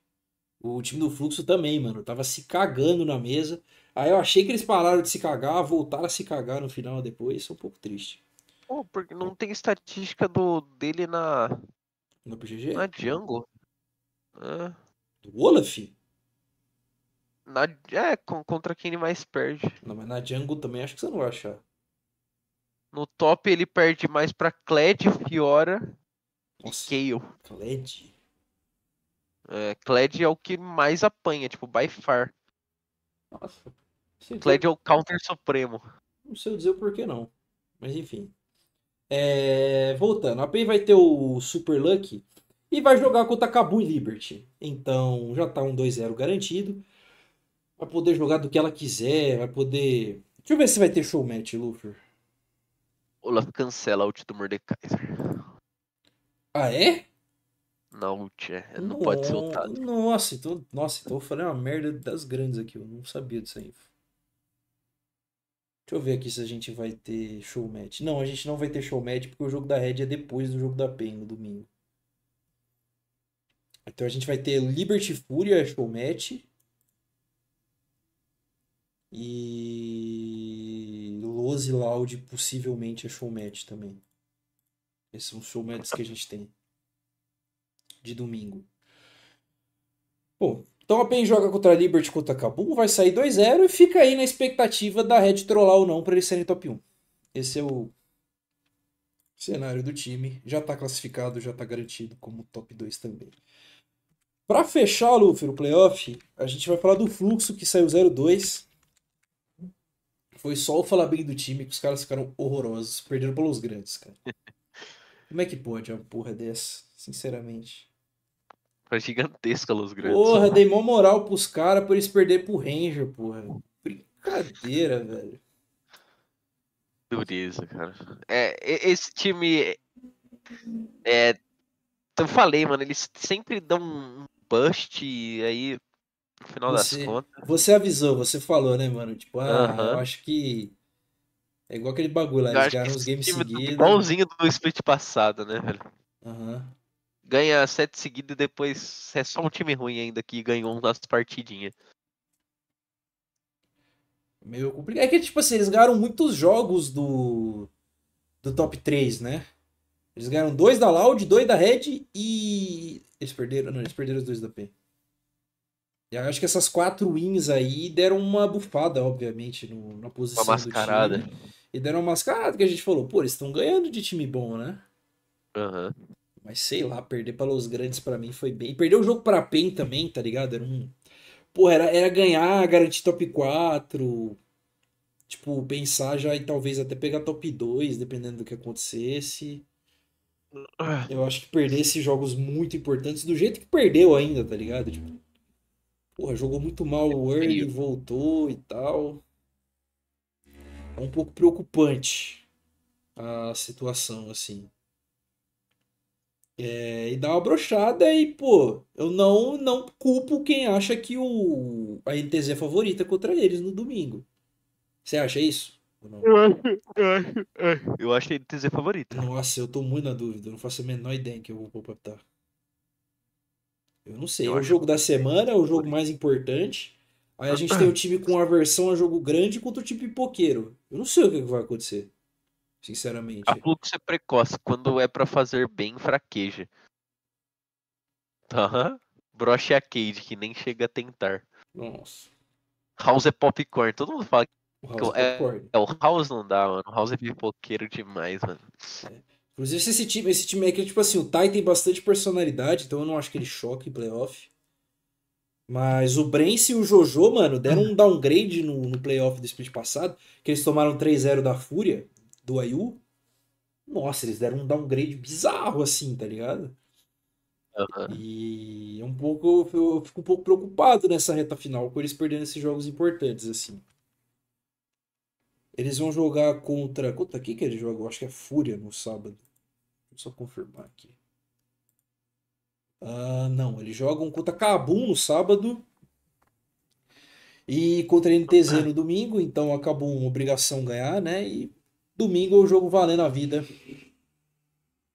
O time do Fluxo também, mano. Tava se cagando na mesa. Aí eu achei que eles pararam de se cagar, voltaram a se cagar no final depois. Isso é um pouco triste. Pô, porque não tem estatística do, dele na, No PGG? na Jungle. É, Do Olaf? na, é contra quem ele mais perde. Não, mas na Jungle também acho que você não vai achar. No top ele perde mais pra Kled, Fiora Nossa, e Kayle. Kled. É, Kled é o que mais apanha, tipo, by far. Nossa. Kled é o counter supremo. Não sei dizer o porquê não. Mas enfim. É, Voltando, a PEN vai ter o Super Lucky e vai jogar contra Cabu e Liberty. Então já tá um 2-0 garantido. Vai poder jogar do que ela quiser, vai poder. Deixa eu ver se vai ter show match, Luffy. Olaf cancela a ult do Mordekaiser. Ah, é? Na ult, é. Não pode ser ultado. Nossa, então, nossa, então eu falei uma merda das grandes aqui. Eu não sabia disso aí. Deixa eu ver aqui se a gente vai ter show match. Não, a gente não vai ter show match porque o jogo da Red é depois do jogo da PEN, no domingo. Então a gente vai ter Liberty Fúria show match. E Lose Loud possivelmente é show match também. Esses são os show matches que a gente tem de domingo. Bom, então a PEN joga contra a Liberty contra a Kabum, vai sair 2-0 e fica aí na expectativa da Red trollar ou não para eles serem top 1. Esse é o cenário do time. Já tá classificado, já tá garantido como top 2 também. Para fechar, Luffy, o playoff, a gente vai falar do fluxo que saiu 0-2. Foi só o falar bem do time que os caras ficaram horrorosos, perderam pelos grandes, cara. Como é que pode uma porra dessa, sinceramente? Foi gigantesca Los Grandes. Porra, dei mó moral pros caras por eles perderem pro Ranger, porra. Brincadeira, velho. dureza, cara. É, esse time. É. Eu falei, mano, eles sempre dão um bust e aí. No final Você, das contas. você avisou, você falou, né, mano? Tipo, ah, eu Aham. acho que é igual aquele bagulho lá, Eu eles ganharam esse games tá seguidos. igualzinho do split passado, né, velho? Aham. Ganha sete seguidos e depois é só um time ruim ainda que ganhou umas partidinhas. Meio complicado. É que, tipo assim, eles ganharam muitos jogos do, do top 3, né? Eles ganharam dois da Loud, dois da Red e. Eles perderam. Não, eles perderam os dois da P. E eu acho que essas quatro wins aí deram uma bufada, obviamente, no- na Uma posição do mascarada. time. E deram uma mascarada que a gente falou, pô, eles estão ganhando de time bom, né? Aham. Mas sei lá, perder para os grandes pra mim foi bem. E perder o jogo pra PEN também, tá ligado? Era um. Pô, era, era ganhar, garantir top 4. Tipo, pensar já em talvez até pegar top 2, dependendo do que acontecesse. Eu acho que perder esses jogos muito importantes, do jeito que perdeu ainda, tá ligado? Tipo, porra, jogou muito mal o early, voltou e tal. É um pouco preocupante a situação, assim. É, e dá uma brochada e, pô, eu não, não culpo quem acha que o, a NTZ é favorita contra eles no domingo. Você acha isso? Ou não? Eu acho, eu acho, é. eu acho ele TZ favorito. Nossa, eu tô muito na dúvida. Eu não faço a menor ideia em que eu vou optar. Eu não sei. Eu É o jogo da semana, é o jogo mais importante. Aí a gente tem o time com aversão a jogo grande contra o time pipoqueiro. Eu não sei o que que vai acontecer. Sinceramente. A fluxo é precoce, quando é pra fazer bem, fraqueja. Aham. Broche é a Cade, que nem chega a tentar. Nossa. House é popcorn. Todo mundo fala O que House é, é, o House não dá, mano. O House é pipoqueiro demais, mano. Inclusive, se esse time, esse time aqui, tipo assim, o Tai tem bastante personalidade, então eu não acho que ele choque em playoff. Mas o Brence e o Jojo, mano, deram um downgrade no, no playoff do split passado, que eles tomaram 3-0 da Fúria, do Ayu. Nossa, eles deram um downgrade bizarro, assim, tá ligado? Aham. E é um pouco, eu fico um pouco preocupado nessa reta final, com eles perdendo esses jogos importantes, assim. Eles vão jogar contra. Contra quem que eles jogam? Acho que é Fúria no sábado. Deixa eu só confirmar aqui. Ah, não, eles jogam contra Kabum no sábado e contra a NTZ no domingo, então a Kabum obrigação ganhar, né? E domingo é o jogo valendo a vida,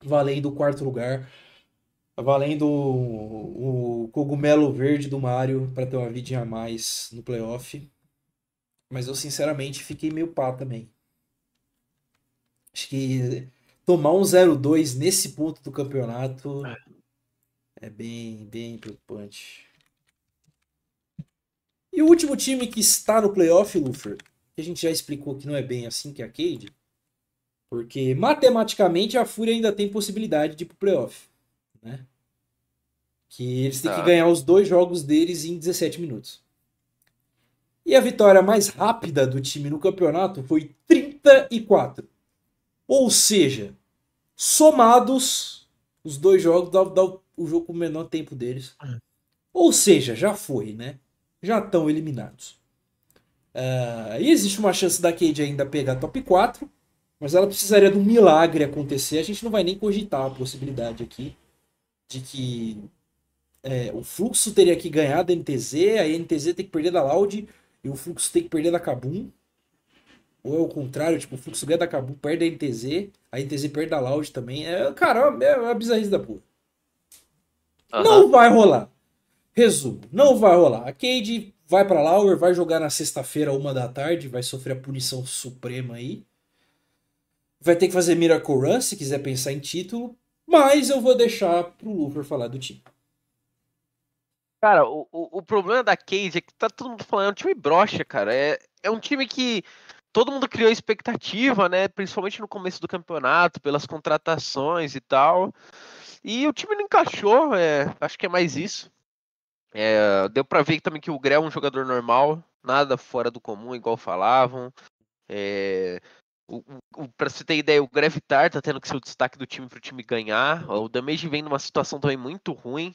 valendo o quarto lugar, valendo o, o cogumelo verde do Mario para ter uma vidinha a mais no playoff. Mas eu sinceramente fiquei meio pá também. Acho que tomar um 0-2 nesse ponto do campeonato é bem, bem preocupante. E o último time que está no playoff, Lufer, que a gente já explicou que não é bem assim, que é a Cade, porque matematicamente a Fúria ainda tem possibilidade de ir pro playoff, né? Que eles têm que Tá. ganhar os dois jogos deles em 17 minutos. E a vitória mais rápida do time no campeonato foi 34. Ou seja, somados os dois jogos, dá, dá o jogo com o menor tempo deles. Ou seja, já foi, né? Já estão eliminados. Ah, e existe uma chance da Cade ainda pegar top 4, mas ela precisaria de um milagre acontecer. A gente não vai nem cogitar a possibilidade aqui de que é, o Fluxo teria que ganhar da NTZ, a NTZ tem que perder da Loud e o Fluxo tem que perder da Kabum. Ou é o contrário, tipo, o Fluxo ganha da Kabum, perde da NTZ, a NTZ perde da Loud também. É, cara, é uma bizarrice da porra. Aham. Não vai rolar. Resumo, não vai rolar. A Cade vai pra Lauer, vai jogar na sexta-feira, uma da tarde, vai sofrer a punição suprema aí. Vai ter que fazer Miracle Run se quiser pensar em título, mas eu vou deixar pro Lufer falar do time. Cara, o, o, o problema da Cade é que tá todo mundo falando, é um time broxa, cara. É, é um time que todo mundo criou expectativa, né? Principalmente no começo do campeonato, pelas contratações e tal. E o time não encaixou, é, acho que é mais isso. É, deu pra ver também que o Gré é um jogador normal, nada fora do comum, igual falavam. É, o, o, pra você ter ideia, o Gravitar tá tendo que ser o destaque do time pro time ganhar. O Damage vem numa situação também muito ruim.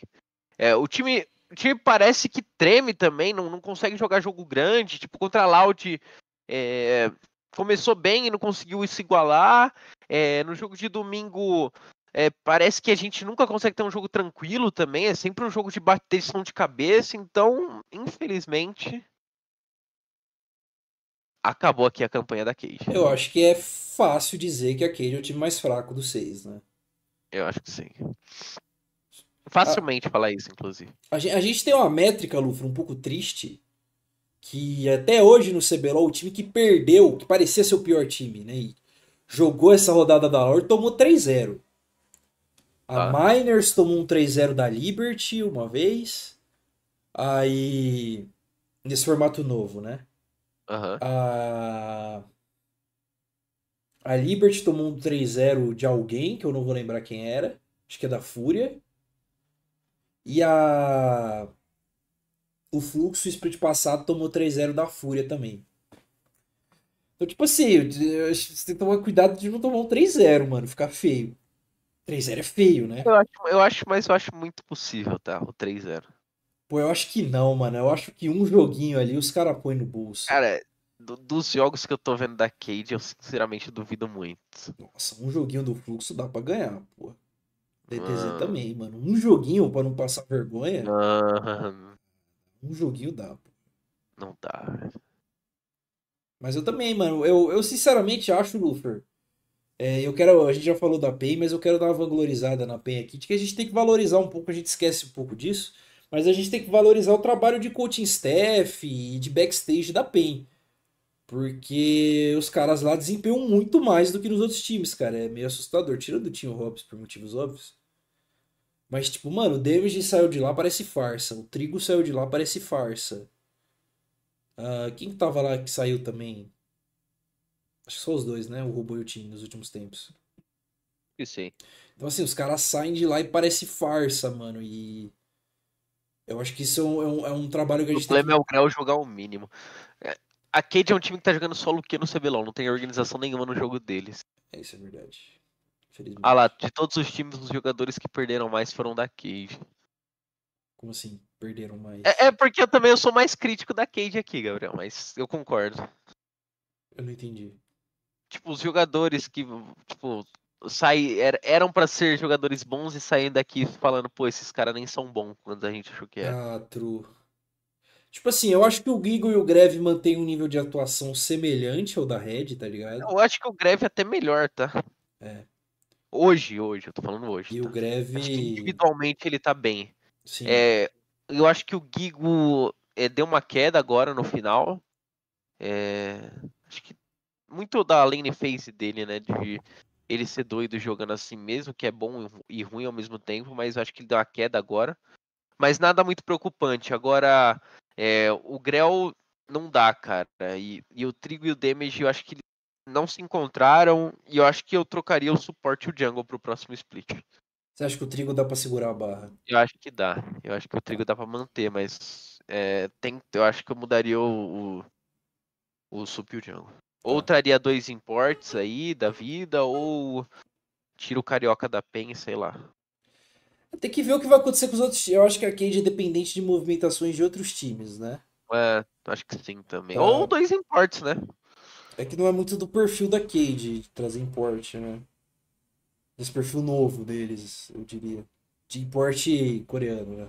É, o time. O time parece que treme também, não, não consegue jogar jogo grande. Tipo, contra a Loud, é, começou bem e não conseguiu se igualar. É, no jogo de domingo, é, parece que a gente nunca consegue ter um jogo tranquilo também. É sempre um jogo de bateção de cabeça. Então, infelizmente, acabou aqui a campanha da Cage. Eu acho que é fácil dizer que a Cage é o time mais fraco dos seis, né? Eu acho que sim. Facilmente a, falar isso, inclusive. A gente, a gente tem uma métrica, Lufra, um pouco triste, que até hoje no CBLOL, o time que perdeu, que parecia ser o pior time, né? E jogou essa rodada da LoL tomou 3-0. A ah. Miners tomou um 3-0 da Liberty uma vez. Aí. Nesse formato novo, né? Uhum. A. A Liberty tomou um 3-0 de alguém, que eu não vou lembrar quem era. Acho que é da Fúria. E a. O Fluxo, o split passado, tomou 3-0 da Fúria também. Então, tipo assim, você tem que tomar cuidado de não tomar um 3-0, mano. Ficar feio. 3-0 é feio, né? Eu acho, eu acho, mas eu acho muito possível, tá? O 3-0. Pô, eu acho que não, mano. Eu acho que um joguinho ali os caras põem no bolso. Cara, do, dos jogos que eu tô vendo da Cade, eu sinceramente duvido muito. Nossa, um joguinho do fluxo dá pra ganhar, pô. DTZ ah. também, mano. Um joguinho pra não passar vergonha. Ah. Um joguinho dá, pô. Não dá. Mas eu também, mano. Eu, eu sinceramente acho, Lufer. É, eu quero. A gente já falou da PEN, mas eu quero dar uma vanglorizada na PEN aqui. De que a gente tem que valorizar um pouco, a gente esquece um pouco disso. Mas a gente tem que valorizar o trabalho de coaching staff e de backstage da PEN. Porque os caras lá desempenham muito mais do que nos outros times, cara. É meio assustador. Tirando do Tim Hobbs por motivos óbvios. Mas, tipo, mano, o David saiu de lá, parece farsa. O Trigo saiu de lá, parece farsa. Uh, quem que tava lá que saiu também? Acho que só os dois, né? O Robo e o Tim nos últimos tempos. E sim. Então, assim, os caras saem de lá e parece farsa, mano. E. Eu acho que isso é um, é um, é trabalho que a gente O problema tem... é o Grau jogar o mínimo. É, a Cade é um time que tá jogando só Luque no CBLOL, não tem organização nenhuma no jogo deles. É, isso é verdade. Ah lá, de todos os times, os jogadores que perderam mais foram da Cade. Como assim? Perderam mais? É, é, porque eu também eu sou mais crítico da Cade aqui, Gabriel, mas eu concordo. Eu não entendi. Tipo, os jogadores que, tipo, saí, eram para ser jogadores bons e saem daqui falando, pô, esses caras nem são bons quando a gente achou que era. Ah, true. Tipo assim, eu acho que o Gigo e o Greve mantêm um nível de atuação semelhante ao da Red, tá ligado? Eu acho que o Greve é até melhor, tá? É. Hoje, hoje, eu tô falando hoje. E tá? o Greve. individualmente ele tá bem. Sim. É, eu acho que o Gigo é, deu uma queda agora no final. É, acho que muito da lane phase dele, né? De ele ser doido jogando assim mesmo, que é bom e ruim ao mesmo tempo, mas eu acho que ele deu uma queda agora. Mas nada muito preocupante. Agora, é, o Grell não dá, cara. E, e, o Trigo e o Damage eu acho que não se encontraram. E eu acho que eu trocaria o suporte e o Jungle pro próximo split. Você acha que o Trigo dá pra segurar a barra? Eu acho que dá. Eu acho que o Trigo dá pra manter, mas é, tem, eu acho que eu mudaria o, o, o Sup e o Jungle. Ou tá. traria dois imports aí da vida, ou tira o Carioca da PEN, sei lá. Tem que ver o que vai acontecer com os outros. Eu acho que a Cade é dependente de movimentações de outros times, né? É, acho que sim também. Tá. Ou dois imports, né? É que não é muito do perfil da Cade trazer import, né? Desse perfil novo deles, eu diria. De import coreano, né?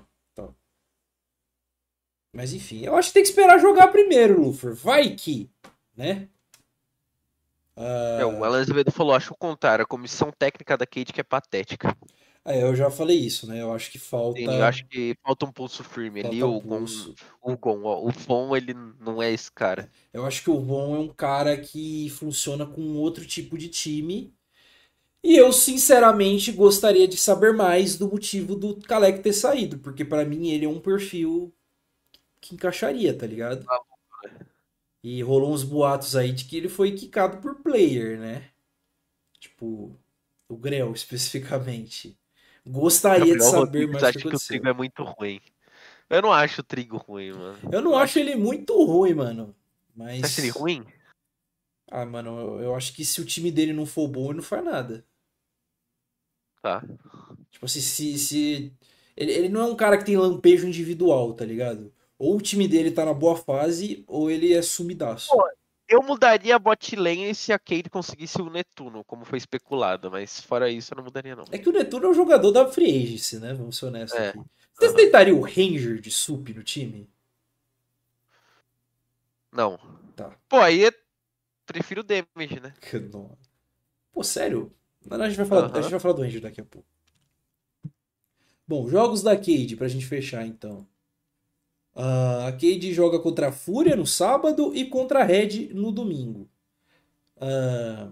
Mas enfim, eu acho que tem que esperar jogar primeiro, Lufer. Vai que, né? Uh... É, o Alan Azevedo falou, acho o contrário, a comissão técnica da Cade que é patética. É, eu já falei isso, né? Eu acho que falta. Sim, eu acho que falta um pulso firme falta ali. Um o, pulso. Gon, o Gon, ó, o Von, ele não é esse cara. Eu acho que o Von é um cara que funciona com outro tipo de time. E eu, sinceramente, gostaria de saber mais do motivo do Kalec ter saído, porque para mim ele é um perfil que encaixaria, tá ligado? Ah, e rolou uns boatos aí de que ele foi quicado por player, né? Tipo, o Grell especificamente. Gostaria Gabriel de saber Rodrigues, mais acho que, que o trigo é muito ruim. Eu não acho o trigo ruim, mano. Eu não eu acho, ele muito ruim, mano. Mas... Você acha ele ruim? Ah, mano, eu, eu, acho que se o time dele não for bom, ele não faz nada. Tá. Tipo assim, se. se... Ele, ele não é um cara que tem lampejo individual, tá ligado? Ou o time dele tá na boa fase, ou ele é sumidaço. Pô, Eu mudaria a bot lane se a Cade conseguisse o Netuno, como foi especulado, mas fora isso eu não mudaria não. É que o Netuno é um jogador da Free Agency, né? Vamos ser honestos É. aqui. Vocês Aham. tentariam o Ranger de sup no time? Não. Tá. Pô, aí é... prefiro o damage, né? Que nó. Pô, sério? Não, não, a, gente vai falar, a Aham. gente vai falar do Ranger daqui a pouco. Bom, jogos da Cade, pra gente fechar então. Ah, a Cade joga contra a Fúria no sábado e contra a Red no domingo. Ah,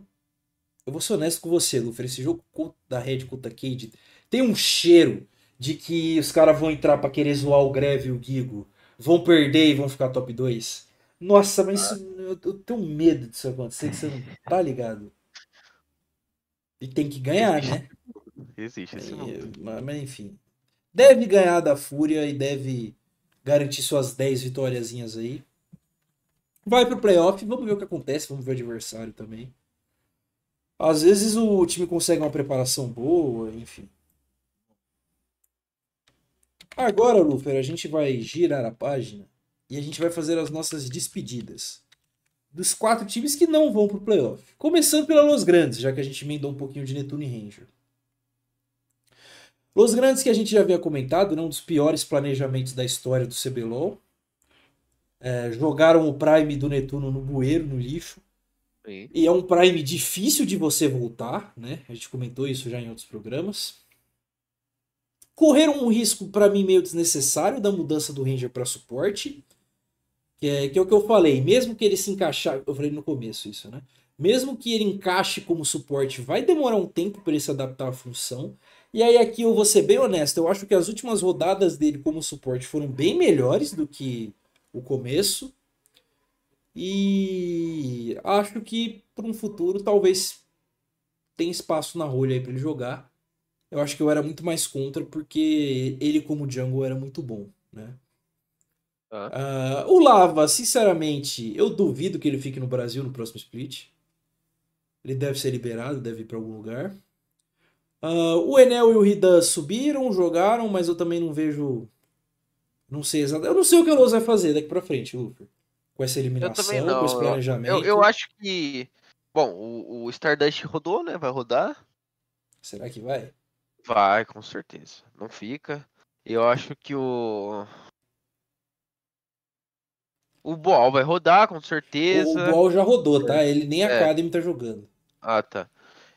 eu vou ser honesto com você, Lufer. Esse jogo da Red contra a Cade tem um cheiro de que os caras vão entrar pra querer zoar o Greve e o Gigo. Vão perder e vão ficar top 2. Nossa, mas isso- eu, eu tenho medo disso acontecer, que você não tá ligado. E tem que ganhar, né? Existe esse mundo. Mas, mas enfim. Deve ganhar da Fúria e deve garantir suas 10 vitóriazinhas aí. Vai pro playoff, vamos ver o que acontece, vamos ver o adversário também. Às vezes o time consegue uma preparação boa, enfim. Agora, Lufer, a gente vai girar a página e a gente vai fazer as nossas despedidas dos quatro times que não vão pro playoff. Começando pela Los Grandes, já que a gente emendou um pouquinho de Netuno e Ranger. Los Grandes, que a gente já havia comentado, né, um dos piores planejamentos da história do CBLOL. É, jogaram o Prime do Netuno no bueiro, no lixo. Sim. E é um Prime difícil de você voltar, né? A gente comentou isso já em outros programas. Correram um risco, para mim, meio desnecessário da mudança do Ranger para suporte. Que é, que é o que eu falei. Mesmo que ele se encaixar. Eu falei no começo isso, né? Mesmo que ele encaixe como suporte, vai demorar um tempo para ele se adaptar à função. E aí, aqui eu vou ser bem honesto. Eu acho que as últimas rodadas dele como suporte foram bem melhores do que o começo. E acho que para um futuro talvez tenha espaço na rolha aí para ele jogar. Eu acho que eu era muito mais contra porque ele como jungle era muito bom, né? Tá. Ah, o Lava, sinceramente, eu duvido que ele fique no Brasil no próximo split. Ele deve ser liberado, deve ir para algum lugar. Ah, o Enel e o Ridan subiram, jogaram, mas eu também não vejo. Não sei exatamente. Eu não sei o que o Loz vai fazer daqui pra frente, Luffy. Com essa eliminação, também com não. esse planejamento. Eu, eu acho que. Bom, o, o Stardust rodou, né? Vai rodar? Será que vai? Vai, com certeza. Não fica. Eu acho que o. O Boal vai rodar, com certeza. o Ball já rodou, tá? Ele nem a É. Academy tá jogando. Ah, tá.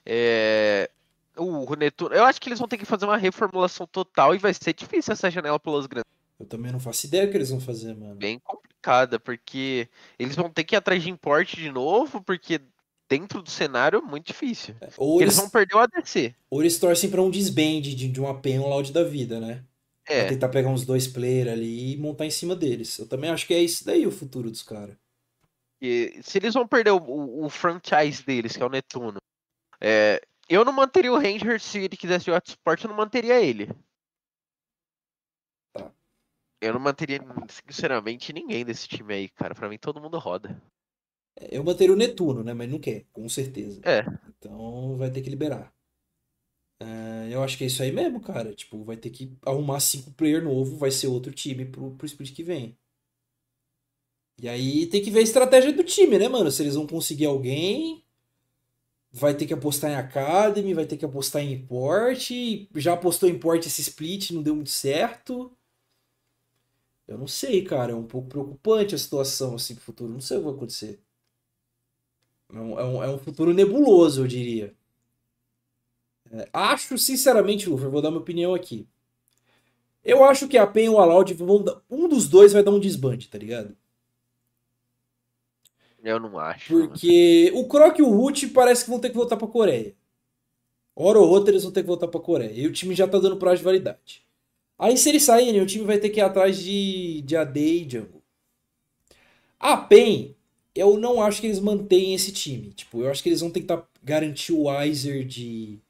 É... O Netuno. Eu acho que eles vão ter que fazer uma reformulação total e vai ser difícil essa janela pelos grandes. Eu também não faço ideia o que eles vão fazer, mano. Bem complicada, porque eles vão ter que ir atrás de importe de novo, porque dentro do cenário é muito difícil. Ou Porque eles, eles vão perder o ADC. ou eles torcem pra um disband de, de uma pen um loud da vida, né? Pra É, tentar pegar uns dois players ali e montar em cima deles. Eu também acho que é isso daí o futuro dos caras. e se eles vão perder o, o- o franchise deles, que é o Netuno, é, eu não manteria o Ranger se ele quisesse jogar de suporte, eu não manteria ele. Tá. Eu não manteria, sinceramente, ninguém desse time aí, cara. Pra mim, todo mundo roda. Eu manteria o Netuno, né? Mas não quer, com certeza. É. Então vai ter que liberar. É, eu acho que é isso aí mesmo, cara. Tipo, vai ter que arrumar cinco player novo, vai ser outro time pro, pro split que vem. E aí tem que ver a estratégia do time, né, mano? Se eles vão conseguir alguém, vai ter que apostar em Academy, vai ter que apostar em import. Já apostou em import esse split, não deu muito certo. Eu não sei, cara. É um pouco preocupante a situação assim pro futuro. Não sei o que vai acontecer. É um, é um, é futuro nebuloso, eu diria. É, acho, sinceramente, Luffy, vou dar minha opinião aqui. Eu acho que a PEN e o Aloud vão um dos dois vai dar um desbande, tá ligado? Eu não acho. Porque o Croc e o Root parece que vão ter que voltar pra Coreia. Hora ou outra eles vão ter que voltar pra Coreia. E o time já tá dando prazo de validade. Aí se eles saírem, o time vai ter que ir atrás de, de AD e Jungle. A PEN, eu não acho que eles mantenham esse time. Tipo, eu acho que eles vão tentar garantir o Weiser de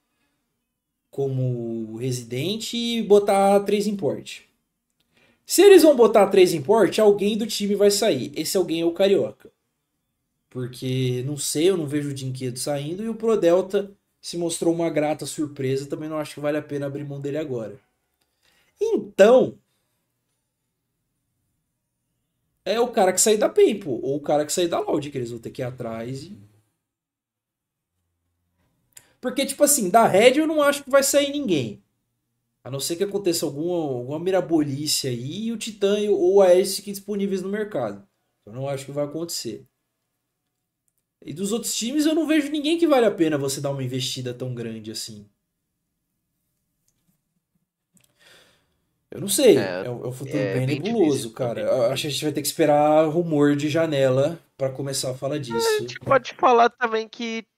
como residente e botar três import. Se eles vão botar três import, alguém do time vai sair. Esse alguém é o Carioca. Porque não sei, eu não vejo o Dinquedo saindo e o Pro Delta se mostrou uma grata surpresa, também não acho que vale a pena abrir mão dele agora. Então, é o cara que sair da pô, ou o cara que sair da Loud, que eles vão ter que ir atrás e... Porque, tipo assim, da Red eu não acho que vai sair ninguém. A não ser que aconteça alguma, alguma mirabolice aí e o Titã ou a Ares fiquem disponíveis no mercado. Eu não acho que vai acontecer. E dos outros times eu não vejo ninguém que vale a pena você dar uma investida tão grande assim. Eu não sei. É, é, o futuro é bem, bem nebuloso, cara. Eu acho que a gente vai ter que esperar rumor de janela para começar a falar disso. A gente pode falar também que é,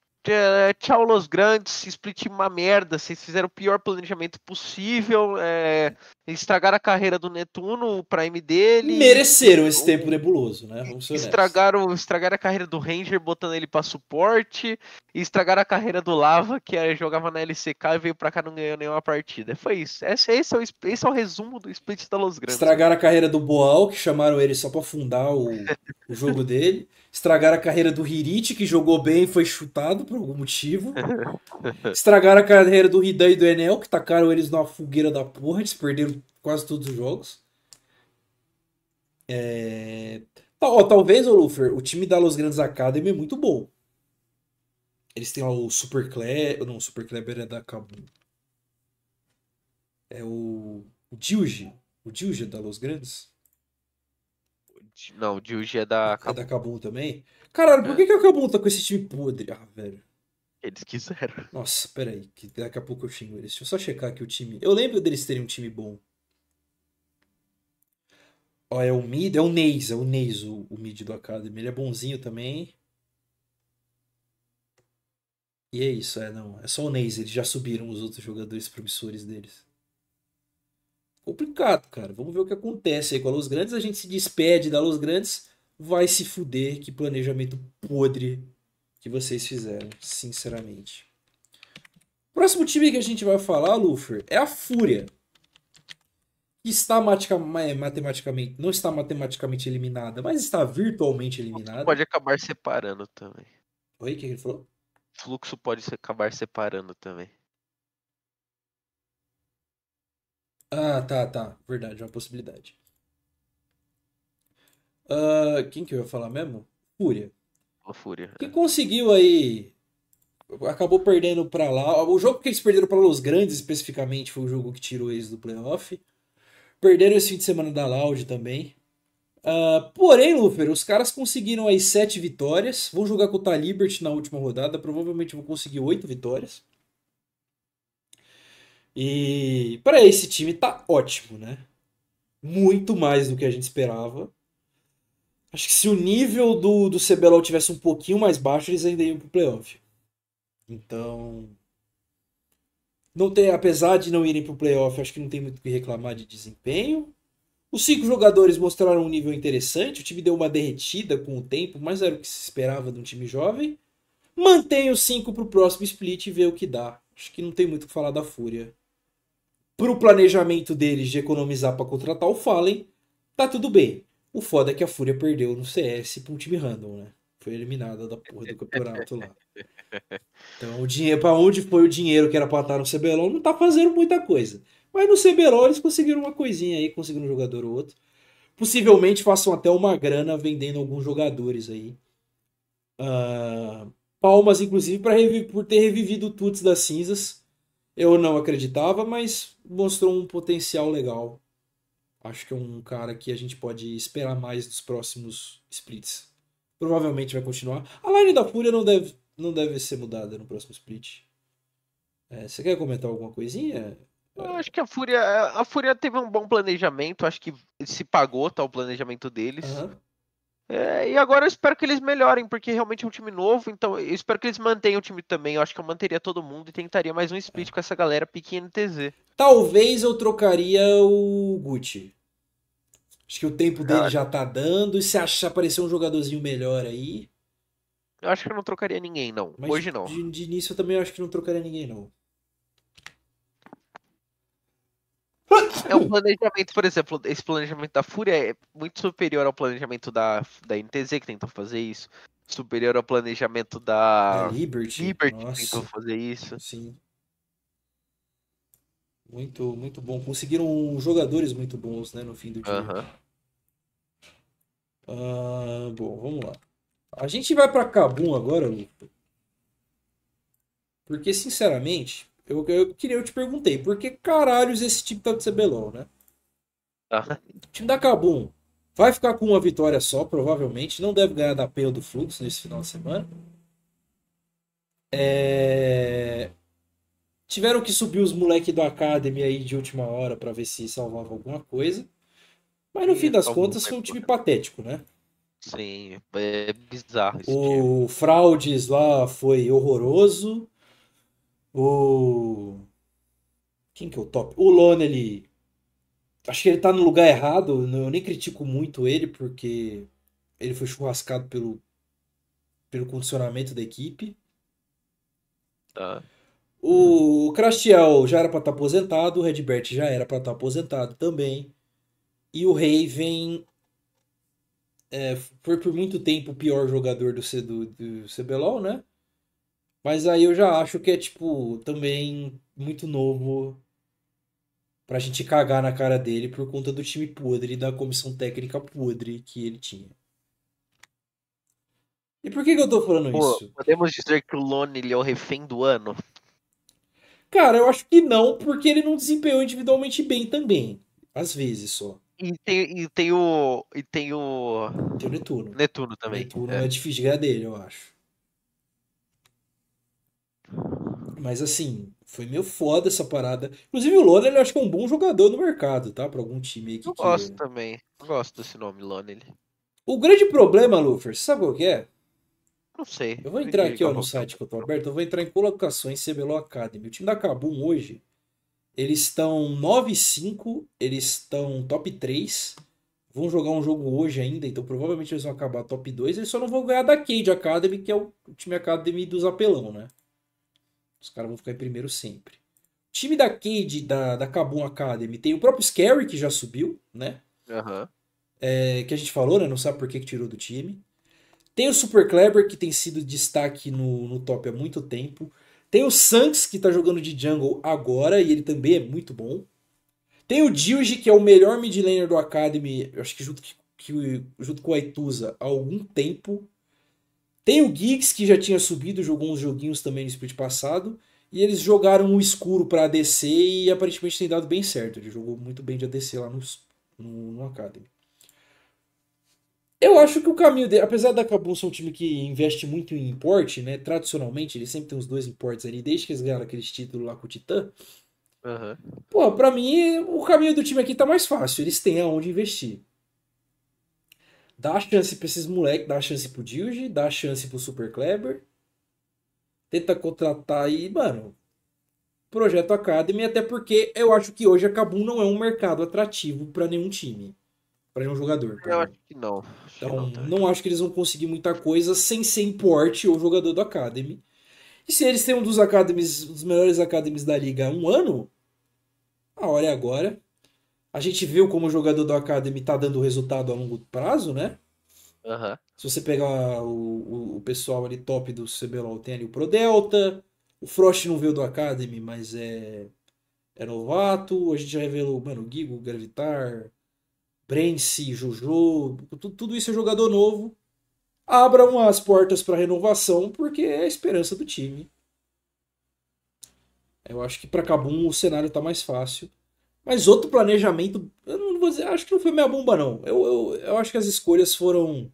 tchau Los Grandes, split uma merda, vocês fizeram o pior planejamento possível, é, estragaram a carreira do Netuno, o Prime dele. Mereceram esse tempo nebuloso, né? estragaram, estragaram a carreira do Ranger botando ele para suporte, e estragaram a carreira do Lava, que é, jogava na LCK e veio pra cá não ganhou nenhuma partida. Foi isso. Esse, esse, é, o, esse é o resumo do split da Los Grandes. Estragaram a carreira do Boal, que chamaram ele só pra afundar o, o jogo dele. Estragaram a carreira do Hirit, que jogou bem e foi chutado por algum motivo. Estragaram a carreira do Hidan e do Enel, que tacaram eles numa fogueira da porra. Eles perderam quase todos os jogos. É... talvez, ô Lufer, o time da Los Grandes Academy é muito bom. Eles têm lá o Super Kleber. Não, o Super Kleber é da Kabum. É o. O Dilge. O Dilge é da Los Grandes. Não, o Juji é da Kabum. É da Kabum também? Caralho, por é. que, que a Kabum tá com esse time podre? Ah, velho. Eles quiseram. Nossa, peraí, que daqui a pouco eu xingo eles. Deixa eu só checar aqui o time. Eu lembro deles terem um time bom. Ó, é o mid, é o Neis, é o Neis, o, o mid do Academy. Ele é bonzinho também. E é isso, é não. É só o Neis, eles já subiram os outros jogadores promissores deles complicado, cara. Vamos ver o que acontece aí com a Luz Grandes. A gente se despede da Luz Grandes. Vai se fuder. Que planejamento podre que vocês fizeram, sinceramente. Próximo time que a gente vai falar, Lufer, é a Fúria. Está matematicamente, não está matematicamente eliminada, mas está virtualmente eliminada. Pode acabar separando também. Oi, o que ele falou? Fluxo pode acabar separando também. Ah, tá, tá. Verdade, é uma possibilidade. Uh, quem que eu ia falar mesmo? Fúria. A Fúria. Que é. conseguiu aí. Acabou perdendo para lá. O jogo que eles perderam para Los Grandes, especificamente, foi o jogo que tirou eles do playoff. Perderam esse fim de semana da Loud também. Uh, porém, Lufer, os caras conseguiram aí sete vitórias. Vão jogar com o Talibert na última rodada. Provavelmente vão conseguir oito vitórias. E para esse time tá ótimo, né? Muito mais do que a gente esperava. Acho que se o nível do, do CBLOL tivesse um pouquinho mais baixo, eles ainda iam pro playoff. Então. Não tem, apesar de não irem pro playoff, acho que não tem muito o que reclamar de desempenho. Os cinco jogadores mostraram um nível interessante, o time deu uma derretida com o tempo, mas era o que se esperava de um time jovem. Mantém os cinco pro próximo split e vê o que dá. Acho que não tem muito o que falar da Fúria pro planejamento deles de economizar para contratar o Fallen, tá tudo bem. O foda é que a Fúria perdeu no CS pra um time random, né? Foi eliminada da porra do campeonato lá. Então, o dinheiro, para onde foi o dinheiro que era pra estar no CBLOL, não tá fazendo muita coisa. Mas no CBLOL eles conseguiram uma coisinha aí, conseguiram um jogador ou outro. Possivelmente façam até uma grana vendendo alguns jogadores aí. Uh, palmas, inclusive, pra por ter revivido o Tuts das cinzas. Eu não acreditava, mas mostrou um potencial legal. Acho que é um cara que a gente pode esperar mais dos próximos splits. Provavelmente vai continuar. A line da Fúria não deve, não deve ser mudada no próximo split. É, você quer comentar alguma coisinha? Eu acho que a Fúria, a Fúria teve um bom planejamento, acho que se pagou tá, o planejamento deles. Uhum. É, e agora eu espero que eles melhorem, porque realmente é um time novo, então eu espero que eles mantenham o time também. Eu acho que eu manteria todo mundo e tentaria mais um split com essa galera pequena TZ. Talvez eu trocaria o Gucci. Acho que o tempo dele já tá dando. E se achar aparecer um jogadorzinho melhor aí. Eu acho que eu não trocaria ninguém, não. Mas Hoje não. De, de início eu também acho que não trocaria ninguém, não. É um planejamento, por exemplo, esse planejamento da Fúria é muito superior ao planejamento da, da NTZ, que tentou fazer isso. Superior ao planejamento da Liberty, Liberty que tentou fazer isso. Sim. Muito, muito bom. Conseguiram jogadores muito bons, né, no fim do dia. Ah, bom, vamos lá. A gente vai pra Cabum agora, Luca. Porque, sinceramente, eu, eu queria, eu te perguntei, por que caralhos esse time tá de CBLOL, né? Ah, O time da Cabum vai ficar com uma vitória só, provavelmente. Não deve ganhar da PEO do Fluxo nesse final de semana. É, Tiveram que subir os moleques do Academy aí de última hora pra ver se salvava alguma coisa. Mas no fim das contas foi um time patético, né? Sim, é bizarro. O Fraudes lá foi horroroso. O. Quem que é o top? O Lonely. Acho que ele tá no lugar errado. Eu nem critico muito ele, porque ele foi churrascado pelo, pelo condicionamento da equipe. Tá. O Crastiel já era pra estar aposentado. O Redbert já era pra estar aposentado também. E o Raven é, foi por muito tempo o pior jogador do, C- do, do CBLOL, né? Mas aí eu já acho que é, tipo, também muito novo pra gente cagar na cara dele por conta do time podre da comissão técnica podre que ele tinha. E por que que eu tô falando Pô, isso? podemos dizer que o Lone ele é o refém do ano? Cara, eu acho que não, porque ele não desempenhou individualmente bem também. Às vezes só. E tem, e tem o. E tem o. Tem o Netuno. Netuno também. Netuno é. é difícil de ganhar dele, eu acho. Mas assim, foi meio foda essa parada. Inclusive o Lona, ele eu acho que é um bom jogador no mercado, tá? Pra algum time aí que Eu gosto também. Eu gosto desse nome, Lonely. O grande problema, Lufer, sabe qual que é? Não sei. Eu vou entrar aqui ó, no site que eu tô aberto, eu vou entrar em colocações CBLOL Academy. O time da Kabum hoje, eles estão 9-5, eles estão top 3. Vão jogar um jogo hoje ainda, então provavelmente eles vão acabar top 2. Eles só não vão ganhar da Cade Academy, que é o time Academy dos apelão, né? Os caras vão ficar em primeiro sempre. O time da Cade, da, da Kabum Academy, tem o próprio Scary, que já subiu, né? Aham. É, que a gente falou, né? Não sabe por que, que tirou do time. Tem o Super Kleber, que tem sido destaque no, no top há muito tempo. Tem o Sanks, que tá jogando de jungle agora, e ele também é muito bom. Tem o Dilge, que é o melhor mid laner do Academy, eu acho que junto, que, junto com o Aituza há algum tempo. Tem o Giggs, que já tinha subido, jogou uns joguinhos também no split passado. E eles jogaram o escuro pra ADC e aparentemente tem dado bem certo. Ele jogou muito bem de ADC lá no, no, no Academy. Eu acho que o caminho dele, apesar da Kabum ser um time que investe muito em importe, né? Tradicionalmente, ele sempre tem os dois importes ali, desde que eles ganharam aqueles títulos lá com o Titã. Aham. Pô, pra mim, o caminho do time aqui tá mais fácil. Eles têm aonde investir. Dá chance pra esses moleques, dá chance pro Dilge, dá chance pro Super Kleber. Tenta contratar aí, mano. Projeto Academy, até porque eu acho que hoje a Kabum não é um mercado atrativo pra nenhum time. Pra nenhum jogador. Eu acho que não. Acho que Então, não, tá? não acho que eles vão conseguir muita coisa sem ser importe ou jogador do Academy. E se eles têm um dos academies, um dos melhores academies da liga há um ano, a hora é agora. A gente viu como o jogador do Academy tá dando resultado a longo prazo, né? Aham. Se você pegar o, o, pessoal ali top do CBLOL, tem ali o Pro Delta. O Frost não veio do Academy, mas é, é novato. A gente já revelou, mano, o Gigo, o Gravitar, Brence, Jojo. tu- Tudo isso é jogador novo. Abram as portas para renovação, porque é a esperança do time. Eu acho que para Kabum o cenário tá mais fácil. Mas outro planejamento, eu não vou dizer, acho que não foi meia bomba, não. Eu, eu, eu acho que as escolhas foram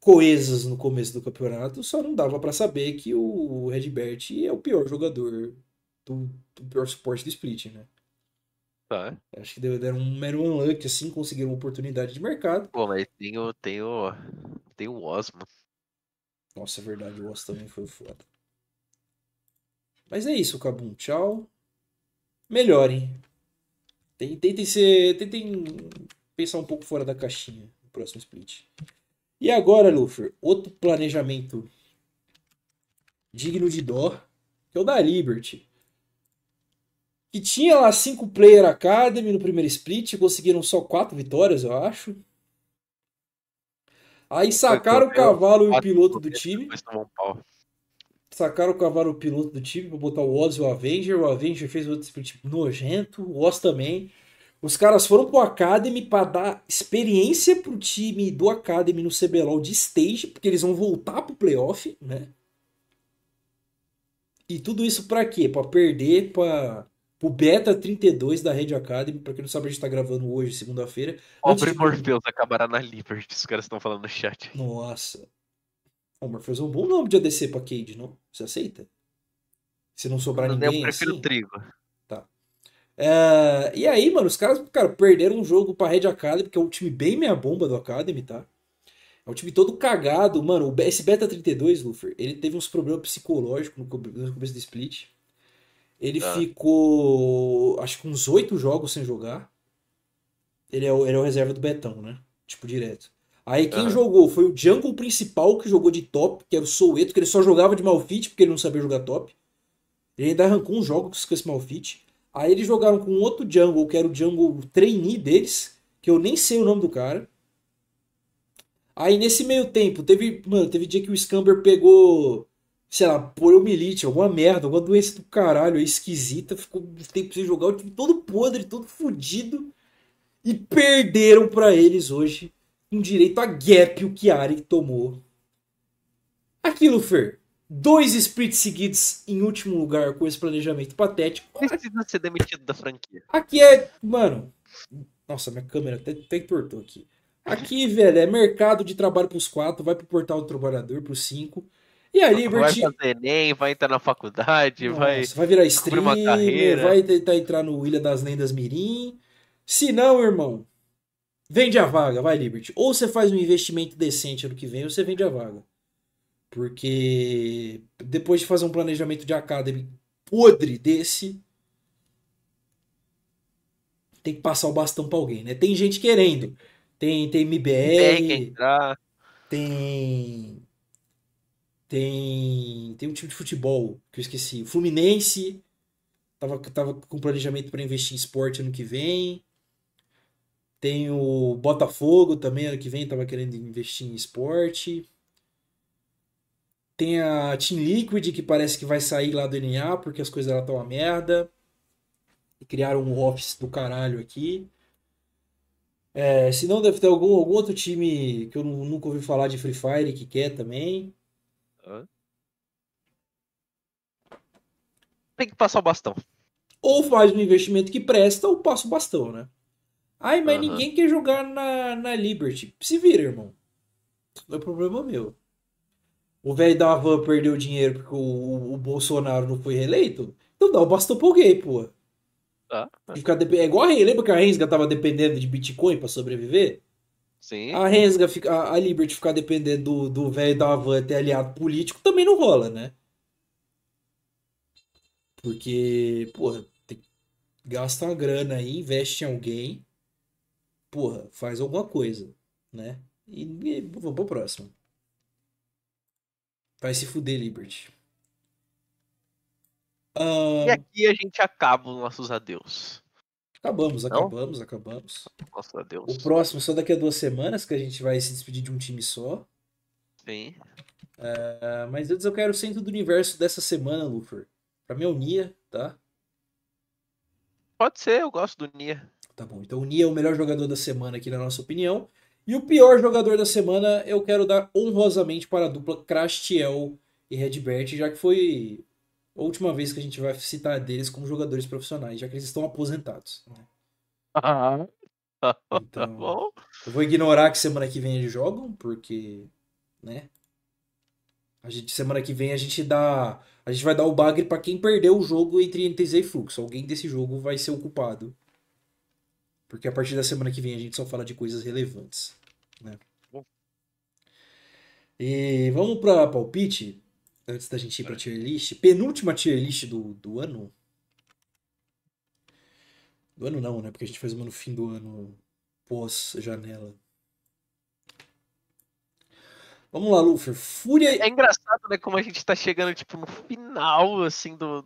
coesas no começo do campeonato, só não dava pra saber que o Redbert é o pior jogador do, do pior suporte do split, né? Tá. Acho que deram um mero unluck, assim, conseguiram uma oportunidade de mercado. Pô, mas tem o. Tem o. Tem o Osmo. Nossa, é verdade, o Osso também foi foda. Mas é isso, Cabum. Tchau. Melhorem. Tentem, ser. Tentem pensar um pouco fora da caixinha no próximo split. E agora, Luffy, outro planejamento digno de dó, que é o da Liberty. Que tinha lá 5 player academy no primeiro split, conseguiram só 4 vitórias, eu acho. Aí sacaram o cavalo e o Quatro piloto do time. Depois tomou um pau. Sacaram o cavalo o piloto do time pra botar o Oz e o Avenger. O Avenger fez outro split nojento. O Oz também. Os caras foram pro Academy para dar experiência pro time do Academy no CBLOL de stage, porque eles vão voltar pro playoff, né? E tudo isso para quê? Para perder para o Beta 32 da Red Academy. Pra quem não sabe, a gente tá gravando hoje, segunda-feira. Pobre de... Morpheus acabará na Liberty, os caras estão falando no chat. Nossa. O Morpheus é um bom nome de ADC pra Cade, não? Você aceita? Se não sobrar não, ninguém. Eu prefiro assim? Trigo. Tá. É... E aí, mano, os caras, cara, perderam um jogo pra Red Academy, que é um time bem meia bomba do Academy, tá? É um time todo cagado. Mano, esse Beta 32, Luffy, ele teve uns problemas psicológicos no começo do split. Ele tá. ficou, acho que uns oito jogos sem jogar. Ele é, o, ele é o reserva do Betão, né? Tipo, direto. Aí quem jogou foi o jungle principal que jogou de top, que era o Soueto, que ele só jogava de Malfit porque ele não sabia jogar top. Ele ainda arrancou uns jogos com esse Malfit. Aí eles jogaram com outro jungle, que era o jungle trainee deles, que eu nem sei o nome do cara. Aí nesse meio tempo, teve, mano, teve dia que o Scamber pegou, sei lá, poliomielite, alguma merda, alguma doença do caralho, esquisita, ficou tempo sem jogar, o time todo podre, todo fudido. E perderam para eles hoje com direito a gap o Chiari tomou. Aquilo, Fer. Dois splits seguidos em último lugar com esse planejamento patético. Precisa ser demitido da franquia. Aqui é, mano. Nossa, minha câmera até, até tortou aqui. Aqui, velho, é mercado de trabalho pros quatro, vai pro portal do trabalhador, pros cinco. E a Liberty. Vai fazer Enem, vai entrar na faculdade, Nossa, vai. Vai virar streamer, vai tentar entrar no Ilha das Lendas Mirim. Se não, irmão, vende a vaga, vai, Liberty. Ou você faz um investimento decente ano que vem, ou você vende a vaga. Porque depois de fazer um planejamento de academy podre desse, tem que passar o bastão pra alguém, né? Tem gente querendo. Tem, tem MBR. Tem. Tem. Tem um time de futebol que eu esqueci. O Fluminense. Tava, tava com planejamento para investir em esporte ano que vem. Tem o Botafogo também, ano que vem, tava querendo investir em esporte. Tem a Team Liquid, que parece que vai sair lá do NA, porque as coisas lá estão uma merda. E criaram um office do caralho aqui. É, se não, deve ter algum, algum outro time que eu nunca ouvi falar de Free Fire que quer também. Tem que passar o bastão. Ou faz um investimento que presta, ou passa o bastão, né? Ai, mas uhum. ninguém quer jogar na, na Liberty. Se vira, irmão. Não é problema meu. O velho da van perdeu dinheiro porque o, o Bolsonaro não foi reeleito. Então dá o bastão pro gay, pô. Tá. Ficar dep... É igual a Rensga. Lembra que a Rensga tava dependendo de Bitcoin para sobreviver? Sim. A Rensga, fica... a Liberty ficar dependendo do velho da Havan ter aliado político também não rola, né? Porque, porra, tem... gasta uma grana aí, investe em alguém, porra, faz alguma coisa, né? E, e vamos pro próximo. Vai se fuder, Liberty. E aqui a gente acaba os nossos adeus. Acabamos, Não? acabamos, acabamos. Nossa, adeus. O próximo só daqui a duas semanas, que a gente vai se despedir de um time só. Sim. Uh, mas antes eu quero o centro do universo dessa semana, Lufer. Pra mim é o Nia, tá? Pode ser, eu gosto do Nia. Tá bom, então o Nia é o melhor jogador da semana aqui na nossa opinião. E o pior jogador da semana eu quero dar honrosamente para a dupla Crastiel e Redbert, já que foi a última vez que a gente vai citar deles como jogadores profissionais, já que eles estão aposentados. Né? Ah, então, eu vou ignorar que semana que vem eles jogam, porque, né? A gente semana que vem a gente dá, a gente vai dar o bagre para quem perdeu o jogo entre NTZ e Fluxo. Alguém desse jogo vai ser ocupado. Porque a partir da semana que vem a gente só fala de coisas relevantes, né? E vamos para palpite antes da gente ir pra tier list, penúltima tier list do, do ano. Do ano não, né? Porque a gente faz uma no fim do ano pós-janela. Vamos lá, Luffy. Fúria. É engraçado, né? Como a gente tá chegando, tipo, no final, assim, do,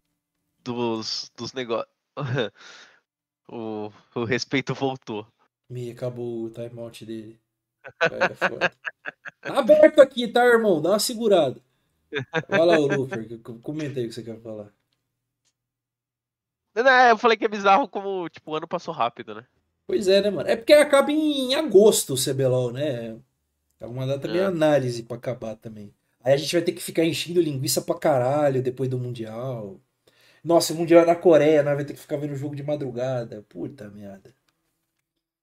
dos, dos negócios. o, o respeito voltou. Me acabou o timeout dele. É, foda. Tá aberto aqui, tá, irmão? Dá uma segurada. Vai lá, comenta aí o que você quer falar. Não, eu falei que é bizarro como, tipo, o ano passou rápido, né? Pois é, né, mano? É porque acaba em agosto o CBLOL, né? É uma data meio É. análise pra acabar também. Aí a gente vai ter que ficar enchendo linguiça pra caralho depois do Mundial. Nossa, o Mundial é na Coreia, nós vai ter que ficar vendo o jogo de madrugada. Puta merda.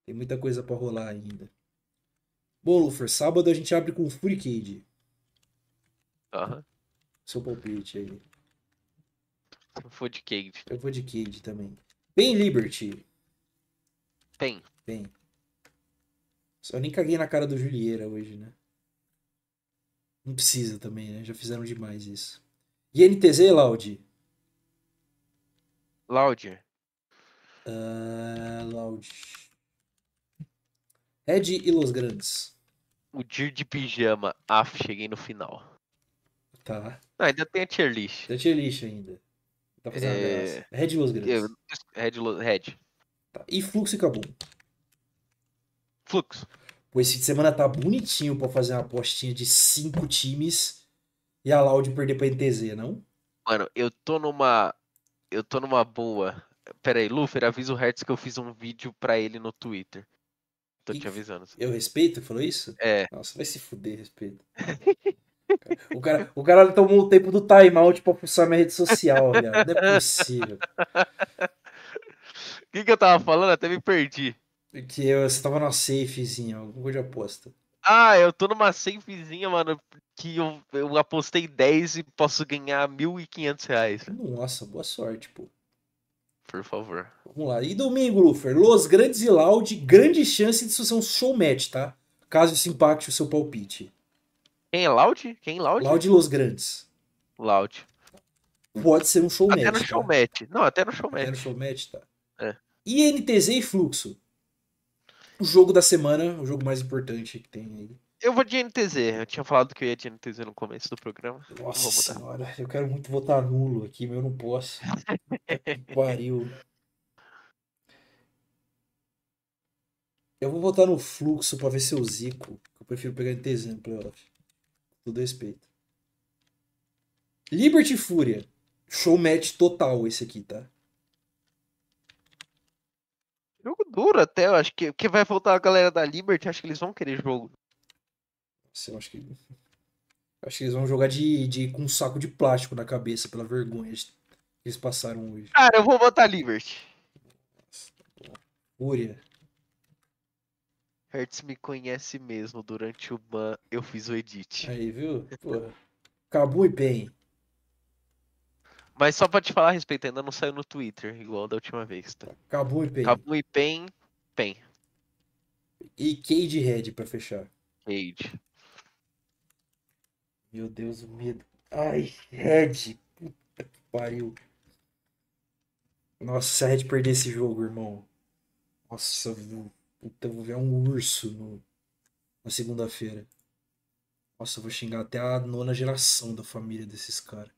Tem muita coisa pra rolar ainda. Bom, Lufer, sábado a gente abre com Fury Cage. Aham. Seu palpite aí. Foi de Cage. Eu vou de Cage também. Bem Liberty. Tem. Bem. Só nem caguei na cara do Julieira hoje, né? Não precisa também, né? Já fizeram demais isso. E NTZ, Loud? Loud. Ah, Loud. Red e Los Grandes. O Dir de pijama. Af, cheguei no final. Tá. Não, ainda tem a tier list. Tem tier list ainda. Tá fazendo É, graça. Red e Los Grandes. Red, Red. Tá. E Fluxo e Cabum. Fluxo. Pô, esse fim de semana tá bonitinho pra fazer uma apostinha de cinco times e a Loud perder pra NTZ, não? Mano, eu tô numa. Eu tô numa boa. Pera aí, Lufer, avisa o Hertz que eu fiz um vídeo pra ele no Twitter. Tô Que te avisando. Eu respeito, falou isso? É. Nossa, vai se fuder, respeito. O cara, o cara tomou o tempo do timeout pra pulsar minha rede social, viado. Não é possível. O que, que eu tava falando? Até me perdi. Que eu, você tava numa safezinha, alguma coisa de aposta. Ah, eu tô numa safezinha, mano, que eu, eu apostei 10 e posso ganhar 1.500 reais. Nossa, boa sorte, pô. Por favor. Vamos lá. E domingo, Lufer, Los Grandes e Loud, grande chance de isso ser um show match, tá? Caso isso impacte o seu palpite. Quem é Loud? Quem é Loud? Loud e Los Grandes. Loud. Pode ser um show Até match. no show tá? match. Não, até no show Até no match. show match, tá. É. E NTZ e Fluxo. O jogo da semana, o jogo mais importante que tem aí. Eu vou de NTZ. Eu tinha falado que eu ia de NTZ no começo do programa. Nossa senhora, eu quero muito votar nulo aqui, mas eu não posso. Pariu. Eu vou votar no fluxo pra ver se eu zico. Eu prefiro pegar NTZ no playoff. Todo respeito. Liberty Fúria. Show match total esse aqui, tá? Duro até, eu acho que, que vai voltar a galera da Liberty, acho que eles vão querer jogo. Nossa, eu acho que. Acho que eles vão jogar de, de, com um saco de plástico na cabeça pela vergonha que eles passaram hoje. Cara, eu vou botar Liberty. Fúria. Hertz me conhece mesmo. Durante o ban, eu fiz o edit. Aí, viu? Porra. Cabu e Pen. Mas só pra te falar a respeito, ainda não saiu no Twitter, igual da última vez, tá? Cabu e Pen. Cabu e Pen, Pen. E Cade Red pra fechar. Cage. Meu Deus, o medo. Ai, Red. Puta que pariu. Nossa, se a Red perder esse jogo, irmão. Nossa, eu vou, puta, eu vou ver um urso no, na segunda-feira. Nossa, eu vou xingar até a nona geração da família desses caras.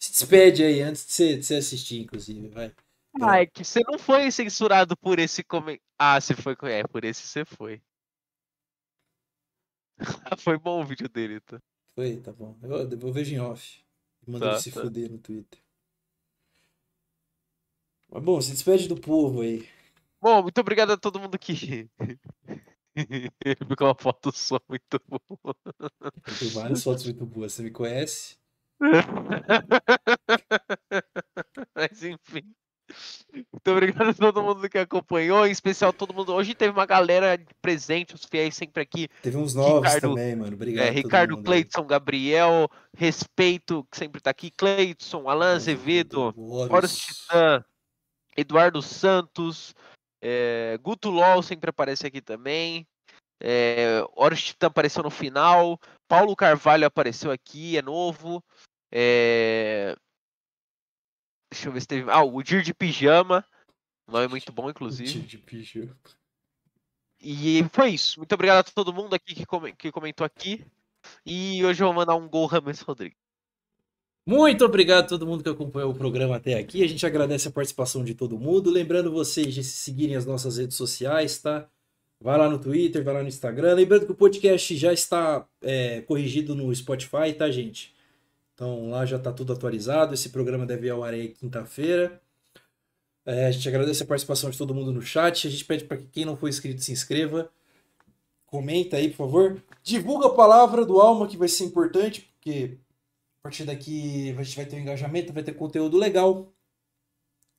Se despede aí antes de você, de você assistir, inclusive, vai. Ah, é que você não foi censurado por esse comentário. Ah, você foi. É, por esse você foi. foi bom o vídeo dele, tá? Foi, tá bom. Eu, eu vejo em off. Manda Tá, ele se tá. fuder no Twitter. Mas bom, se despede do povo aí. Bom, muito obrigado a todo mundo que. Ficou uma foto só muito boa. Tenho várias fotos muito boas. Você me conhece? Mas enfim. Muito obrigado a todo mundo que acompanhou, em especial todo mundo. Hoje teve uma galera presente, os fiéis sempre aqui. Teve uns novos Ricardo- também, mano. Obrigado. É, Ricardo. Cleiton, Gabriel, Respeito, que sempre tá aqui, Cleiton, Alan Azevedo, Horus. Titã, Eduardo Santos, é, Guto LOL sempre aparece aqui também. É, Horus Titã apareceu no final. Paulo Carvalho apareceu aqui, é novo. É, Deixa eu ver se teve. Ah, o Dir de Pijama. O nome é muito bom, inclusive. Tio de bicho. E foi isso. Muito obrigado a todo mundo aqui que, que comentou aqui. E hoje eu vou mandar um gol Rames Rodrigues. Muito obrigado a todo mundo que acompanhou o programa até aqui. A gente agradece a participação de todo mundo. Lembrando vocês de se seguirem as nossas redes sociais, tá? Vai lá no Twitter, vai lá no Instagram. Lembrando que o podcast já está é, corrigido no Spotify, tá, gente? Então lá já tá tudo atualizado. Esse programa deve ir ao ar aí quinta-feira. É, a gente agradece a participação de todo mundo no chat. A gente pede para que quem não for inscrito se inscreva. Comenta aí, por favor. Divulga a palavra do Alma, que vai ser importante, porque a partir daqui a gente vai ter um engajamento, vai ter conteúdo legal.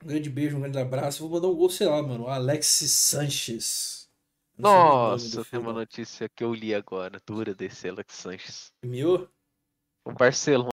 Um grande beijo, um grande abraço. Vou mandar um gol, sei lá, mano. Alex Sanches. Nossa, tem uma notícia que eu li agora, dura desse Alex Sanches. Meu? O Barcelona